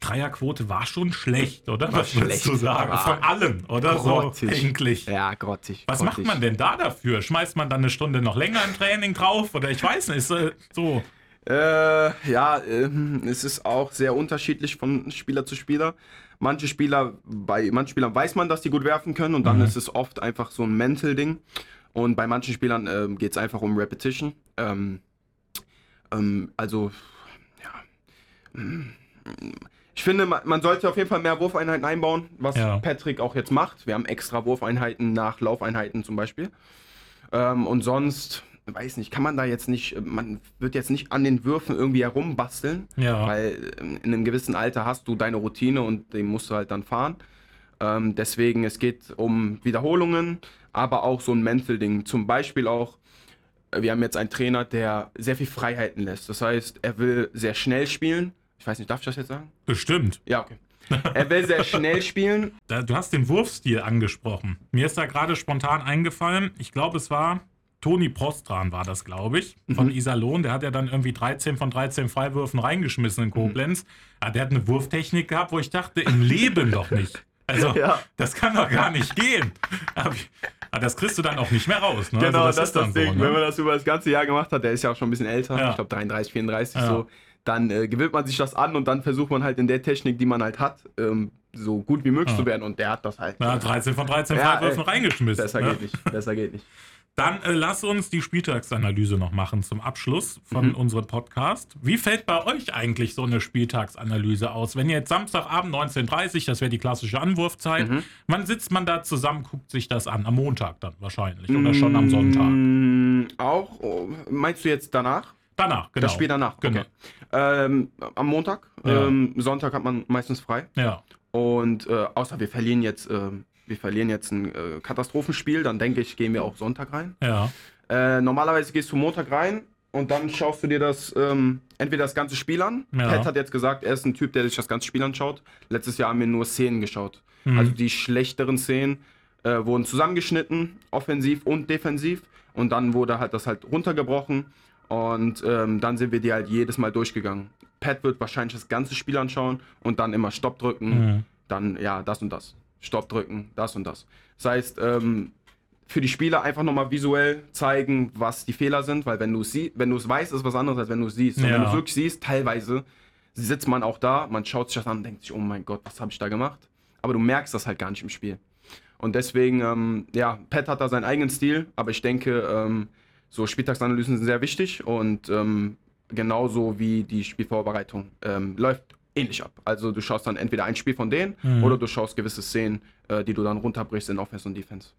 Dreierquote war schon schlecht, oder? Was würdest schlecht, du sagen? Von allen, oder? grottig. So eigentlich. Ja, grottig. Was grottig. macht man denn da dafür? Schmeißt man dann eine Stunde noch länger im Training drauf? Oder ich weiß nicht, ist, äh, so. Äh, ja, ähm, es ist auch sehr unterschiedlich von Spieler zu Spieler. Manche Spieler, bei manchen Spielern weiß man, dass die gut werfen können und dann ist es oft einfach so ein Mental-Ding. Und bei manchen Spielern ähm, geht es einfach um Repetition. Ähm, ähm, also, ja. Ich finde, man, man sollte auf jeden Fall mehr Wurfeinheiten einbauen, was Ja. Patrick auch jetzt macht. Wir haben extra Wurfeinheiten nach Laufeinheiten zum Beispiel. Ähm, und sonst, weiß nicht, kann man da jetzt nicht, man wird jetzt nicht an den Würfen irgendwie herumbasteln, Ja. weil ähm, in einem gewissen Alter hast du deine Routine und den musst du halt dann fahren. Ähm, deswegen, es geht um Wiederholungen, aber auch so ein Mental-Ding. Zum Beispiel auch, äh, wir haben jetzt einen Trainer, der sehr viel Freiheiten lässt. Das heißt, er will sehr schnell spielen. Ich weiß nicht, darf ich das jetzt sagen? Bestimmt. Ja, okay. Er will sehr schnell spielen. Du hast den Wurfstil angesprochen. Mir ist da gerade spontan eingefallen, ich glaube, es war Toni Prostran war das, glaube ich, Mhm. von Iserlohn. Der hat ja dann irgendwie 13 von 13 Freiwürfen reingeschmissen in Koblenz. Mhm. Ja, der hat eine Wurftechnik gehabt, wo ich dachte, im Leben doch nicht. Also, Ja. das kann doch gar nicht gehen. Aber aber das kriegst du dann auch nicht mehr raus. Ne? Genau, also das, ist das Ding. ne? Wenn man das über das ganze Jahr gemacht hat, der ist ja auch schon ein bisschen älter, Ja. ich glaube 33, 34 Ja. so, dann äh, gewöhnt man sich das an und dann versucht man halt in der Technik, die man halt hat, ähm, so gut wie möglich zu werden und der hat das halt. Ja, 13 von 13 Ja, Freiwürfen ey, reingeschmissen. Besser ne? geht nicht, besser geht nicht. Dann äh, lass uns die Spieltagsanalyse noch machen zum Abschluss von Mhm. unserem Podcast. Wie fällt bei euch eigentlich so eine Spieltagsanalyse aus? Wenn ihr jetzt Samstagabend 19.30 das wäre die klassische Anwurfzeit, Mhm. wann sitzt man da zusammen, guckt sich das an? Am Montag dann wahrscheinlich oder schon am Sonntag? Mm, auch, oh, meinst du jetzt danach? Danach, genau. Das Spiel danach? Genau. Okay. Ähm, am Montag, Ja. ähm, Sonntag hat man meistens frei. Ja. Und äh, außer wir verlieren jetzt, ähm, wir verlieren jetzt ein äh, Katastrophenspiel, dann denke ich, gehen wir auch Sonntag rein. Ja. Äh, normalerweise gehst du Montag rein und dann schaust du dir das ähm, entweder das ganze Spiel an. Ja. Pat hat jetzt gesagt, er ist ein Typ, der sich das ganze Spiel anschaut. Letztes Jahr haben wir nur Szenen geschaut. Mhm. Also die schlechteren Szenen äh, wurden zusammengeschnitten, offensiv und defensiv. Und dann wurde halt das halt runtergebrochen. Und ähm, dann sind wir die halt jedes Mal durchgegangen. Pat wird wahrscheinlich das ganze Spiel anschauen und dann immer Stopp drücken, mhm. dann ja, das und das. Stopp drücken, das und das. Das heißt, ähm, für die Spieler einfach nochmal visuell zeigen, was die Fehler sind, weil wenn du es wenn du es weißt, ist was anderes, als wenn du es siehst. Und wenn du es wirklich siehst, teilweise sitzt man auch da, man schaut sich das an und denkt sich, oh mein Gott, was habe ich da gemacht? Aber du merkst das halt gar nicht im Spiel. Und deswegen, ähm, ja, Pat hat da seinen eigenen Stil, aber ich denke, ähm, so Spieltagsanalysen sind sehr wichtig und ähm, genauso wie die Spielvorbereitung ähm, läuft ähnlich ab. Also du schaust dann entweder ein Spiel von denen mhm. oder du schaust gewisse Szenen, äh, die du dann runterbrichst in Offense und Defense.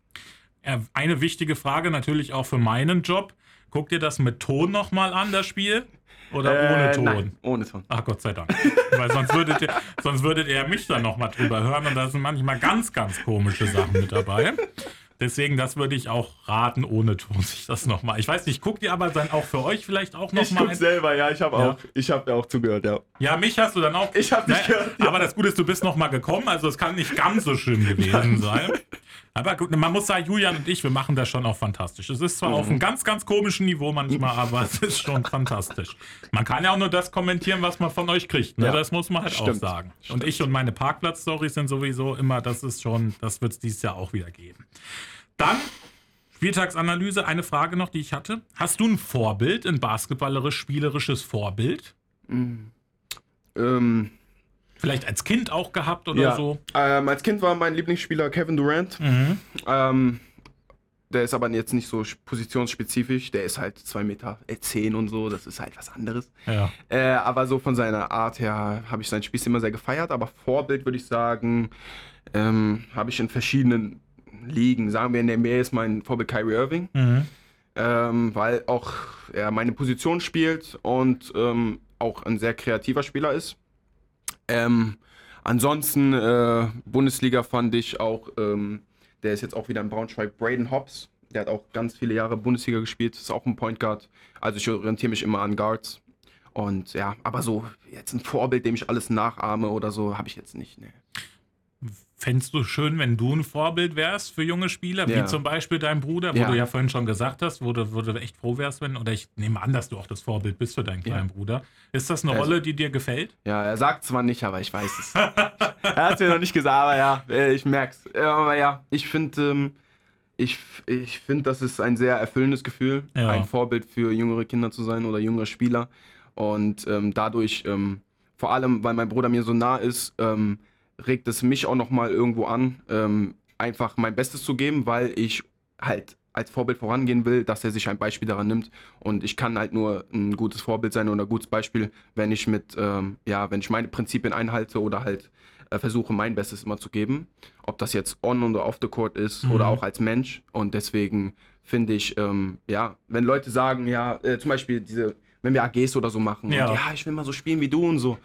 Eine wichtige Frage natürlich auch für meinen Job. Guck dir das mit Ton nochmal an, das Spiel? Oder äh, ohne Ton? Nein, ohne Ton. Ach Gott sei Dank. Weil sonst würdet, ihr, sonst würdet ihr mich dann nochmal drüber hören und da sind manchmal ganz, ganz komische Sachen mit dabei. Deswegen, das würde ich auch raten, ohne Ton sich das nochmal. Ich weiß nicht, guckt ihr aber dann auch für euch vielleicht auch nochmal? Ich guck selber, ja, ich habe ja. auch, ich habe auch zugehört, ja. Ja, mich hast du dann auch. Ich habe dich gehört. Ja. Aber das Gute ist, du bist nochmal gekommen, also es kann nicht ganz so schlimm gewesen sein. Aber gut, man muss sagen, Julian und ich, wir machen das schon auch fantastisch. Es ist zwar mhm. auf einem ganz, ganz komischen Niveau manchmal, aber es ist schon fantastisch. Man kann ja auch nur das kommentieren, was man von euch kriegt. Ne? Ja. Das muss man halt Stimmt. auch sagen. Stimmt. Und ich und meine Parkplatz-Stories sind sowieso immer, das ist schon, das wird es dieses Jahr auch wieder geben. Dann Spieltagsanalyse, eine Frage noch, die ich hatte. Hast du ein Vorbild, ein basketballerisch-spielerisches Vorbild? Mhm. Ähm, Vielleicht als Kind auch gehabt oder ja. so? Ähm, als Kind war mein Lieblingsspieler Kevin Durant. Mhm. Ähm, der ist aber jetzt nicht so positionsspezifisch. Der ist halt 2 Meter 10 und so. Das ist halt was anderes. Ja. Äh, aber so von seiner Art her habe ich sein Spiel immer sehr gefeiert. Aber Vorbild würde ich sagen, ähm, habe ich in verschiedenen Ligen. Sagen wir in der NBA ist mein Vorbild Kyrie Irving. Mhm. Ähm, weil auch er meine Position spielt und ähm, auch ein sehr kreativer Spieler ist. Ähm, ansonsten, äh, Bundesliga fand ich auch, ähm, der ist jetzt auch wieder in Braunschweig, Braden Hobbs. Der hat auch ganz viele Jahre Bundesliga gespielt, ist auch ein Point Guard. Also ich orientiere mich immer an Guards. Und ja, aber so jetzt ein Vorbild, dem ich alles nachahme oder so, habe ich jetzt nicht. Nee. Fändest du schön, wenn du ein Vorbild wärst für junge Spieler, ja. wie zum Beispiel dein Bruder, wo ja. du ja vorhin schon gesagt hast, wo du, wo du echt froh wärst, wenn, oder ich nehme an, dass du auch das Vorbild bist für deinen kleinen ja. Bruder. Ist das eine also, Rolle, die dir gefällt? Ja, er sagt zwar nicht, aber ich weiß es. er hat es mir noch nicht gesagt, aber ja, äh, ich merke es. Aber ja, ich finde, ähm, ich, ich finde, das ist ein sehr erfüllendes Gefühl, ein Vorbild für jüngere Kinder zu sein oder jüngere Spieler. Und ähm, dadurch, ähm, vor allem, weil mein Bruder mir so nah ist, ähm, regt es mich auch nochmal irgendwo an, ähm, einfach mein Bestes zu geben, weil ich halt als Vorbild vorangehen will, dass er sich ein Beispiel daran nimmt. Und ich kann halt nur ein gutes Vorbild sein oder ein gutes Beispiel, wenn ich mit, ähm, ja, wenn ich meine Prinzipien einhalte oder halt äh, versuche, mein Bestes immer zu geben. Ob das jetzt on oder off the court ist mhm. oder auch als Mensch. Und deswegen finde ich, ähm, ja, wenn Leute sagen, ja, äh, zum Beispiel diese, wenn wir AGs oder so machen, ja. Und, ja, ich will mal so spielen wie du und so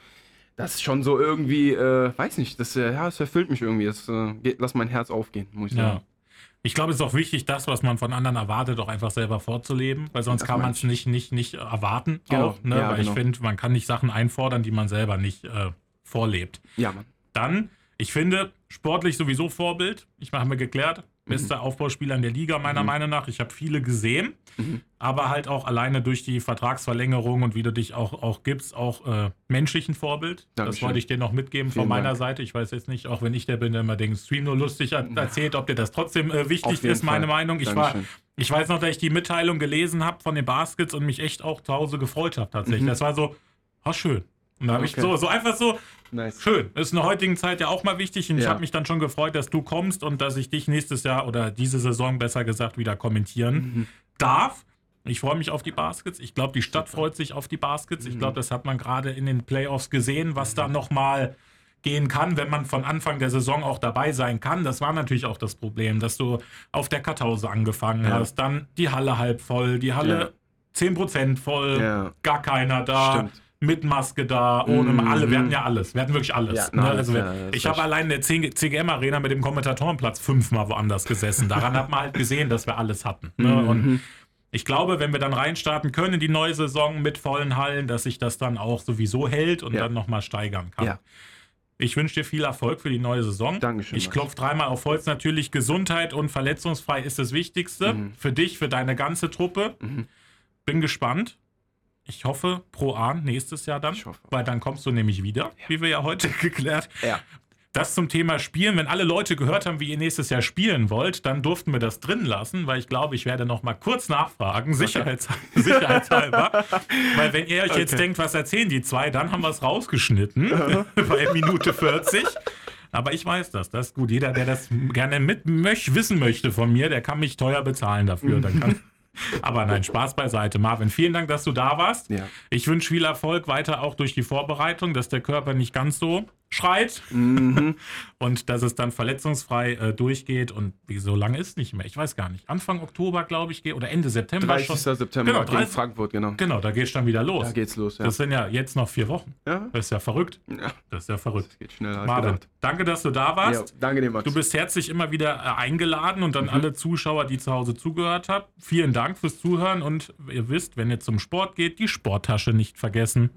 das ist schon so irgendwie, äh, weiß nicht, das, äh, ja, das erfüllt mich irgendwie. Das äh, geht, lass mein Herz aufgehen, muss ich sagen. Ja. Ich glaube, es ist auch wichtig, das, was man von anderen erwartet, auch einfach selber vorzuleben, weil sonst das kann man es nicht, nicht, nicht erwarten. Genau. Auch, ne? ja, weil genau. ich finde, man kann nicht Sachen einfordern, die man selber nicht äh, vorlebt. Ja, Mann. Dann, ich finde, sportlich sowieso Vorbild. Ich habe mir geklärt, Bester mhm. Aufbauspieler in der Liga, meiner mhm. Meinung nach. Ich habe viele gesehen, mhm. aber halt auch alleine durch die Vertragsverlängerung und wie du dich auch, auch gibst, auch äh, menschlichen Vorbild. Dankeschön. Das wollte ich dir noch mitgeben Vielen von meiner Dank. Seite. Ich weiß jetzt nicht, auch wenn ich der bin, der immer den Stream nur lustig erzählt, ob dir das trotzdem äh, wichtig ist, meine Fall. Meinung. Ich war. Ich weiß noch, dass ich die Mitteilung gelesen habe von den Baskets und mich echt auch zu Hause gefreut habe tatsächlich. Mhm. Das war so, oh schön. Und da habe okay. ich so, so einfach so, nice. schön. Ist in der heutigen Zeit ja auch mal wichtig. Und ja. ich habe mich dann schon gefreut, dass du kommst und dass ich dich nächstes Jahr oder diese Saison besser gesagt wieder kommentieren mhm. darf. Ich freue mich auf die Baskets. Ich glaube, die Stadt freut sich auf die Baskets. Ich mhm. glaube, das hat man gerade in den Playoffs gesehen, was da nochmal gehen kann, wenn man von Anfang der Saison auch dabei sein kann. Das war natürlich auch das Problem, dass du auf der Kartause angefangen ja. hast, dann die Halle halb voll, die Halle ja. 10% voll, ja. gar keiner da. Stimmt mit Maske da, ohne mm alle. Wir hatten ja alles. Wir hatten wirklich alles. Ja, ne? also wir, ja, ich habe allein in der CGM Arena mit dem Kommentatorenplatz fünfmal woanders gesessen. Daran hat man halt gesehen, dass wir alles hatten. Ne? Mhm. Und ich glaube, wenn wir dann reinstarten können in die neue Saison mit vollen Hallen, dass sich das dann auch sowieso hält und ja. dann nochmal steigern kann. Ja. Ich wünsche dir viel Erfolg für die neue Saison. Dankeschön. Ich klopfe dreimal auf Holz. Natürlich, Gesundheit und verletzungsfrei ist das Wichtigste. Mhm. Für dich, für deine ganze Truppe. Mhm. Bin gespannt. Ich hoffe, pro Ahn nächstes Jahr dann. Weil dann kommst du nämlich wieder, ja. wie wir ja heute geklärt. Ja. Das zum Thema Spielen. Wenn alle Leute gehört haben, wie ihr nächstes Jahr spielen wollt, dann durften wir das drin lassen, weil ich glaube, ich werde noch mal kurz nachfragen, sicherheits sicherheitshalber. weil wenn ihr euch okay. jetzt denkt, was erzählen die zwei, dann haben wir es rausgeschnitten bei Minute 40. Aber ich weiß das. Das ist gut. Jeder, der das gerne mit möch, wissen möchte von mir, der kann mich teuer bezahlen dafür. Dann kann, aber nein, Spaß beiseite. Marvin, vielen Dank, dass du da warst. Ja. Ich wünsche viel Erfolg weiter auch durch die Vorbereitung, dass der Körper nicht ganz so schreit mhm. und dass es dann verletzungsfrei äh, durchgeht und wie so lange ist nicht mehr. Ich weiß gar nicht. Anfang Oktober, glaube ich, oder Ende September 30. schon. September genau, 30, gegen Frankfurt, genau. Genau, da geht es dann wieder los. Da geht's los, ja. Das sind ja jetzt noch vier Wochen. Ja. Das ist ja verrückt. Ja. Das ist ja verrückt. Das geht schneller. Marvin, danke, dass du da warst. Ja, danke dir, Max. Du bist herzlich immer wieder äh, eingeladen und an mhm. alle Zuschauer, die zu Hause zugehört haben. Vielen Dank fürs Zuhören und ihr wisst, wenn ihr zum Sport geht, die Sporttasche nicht vergessen.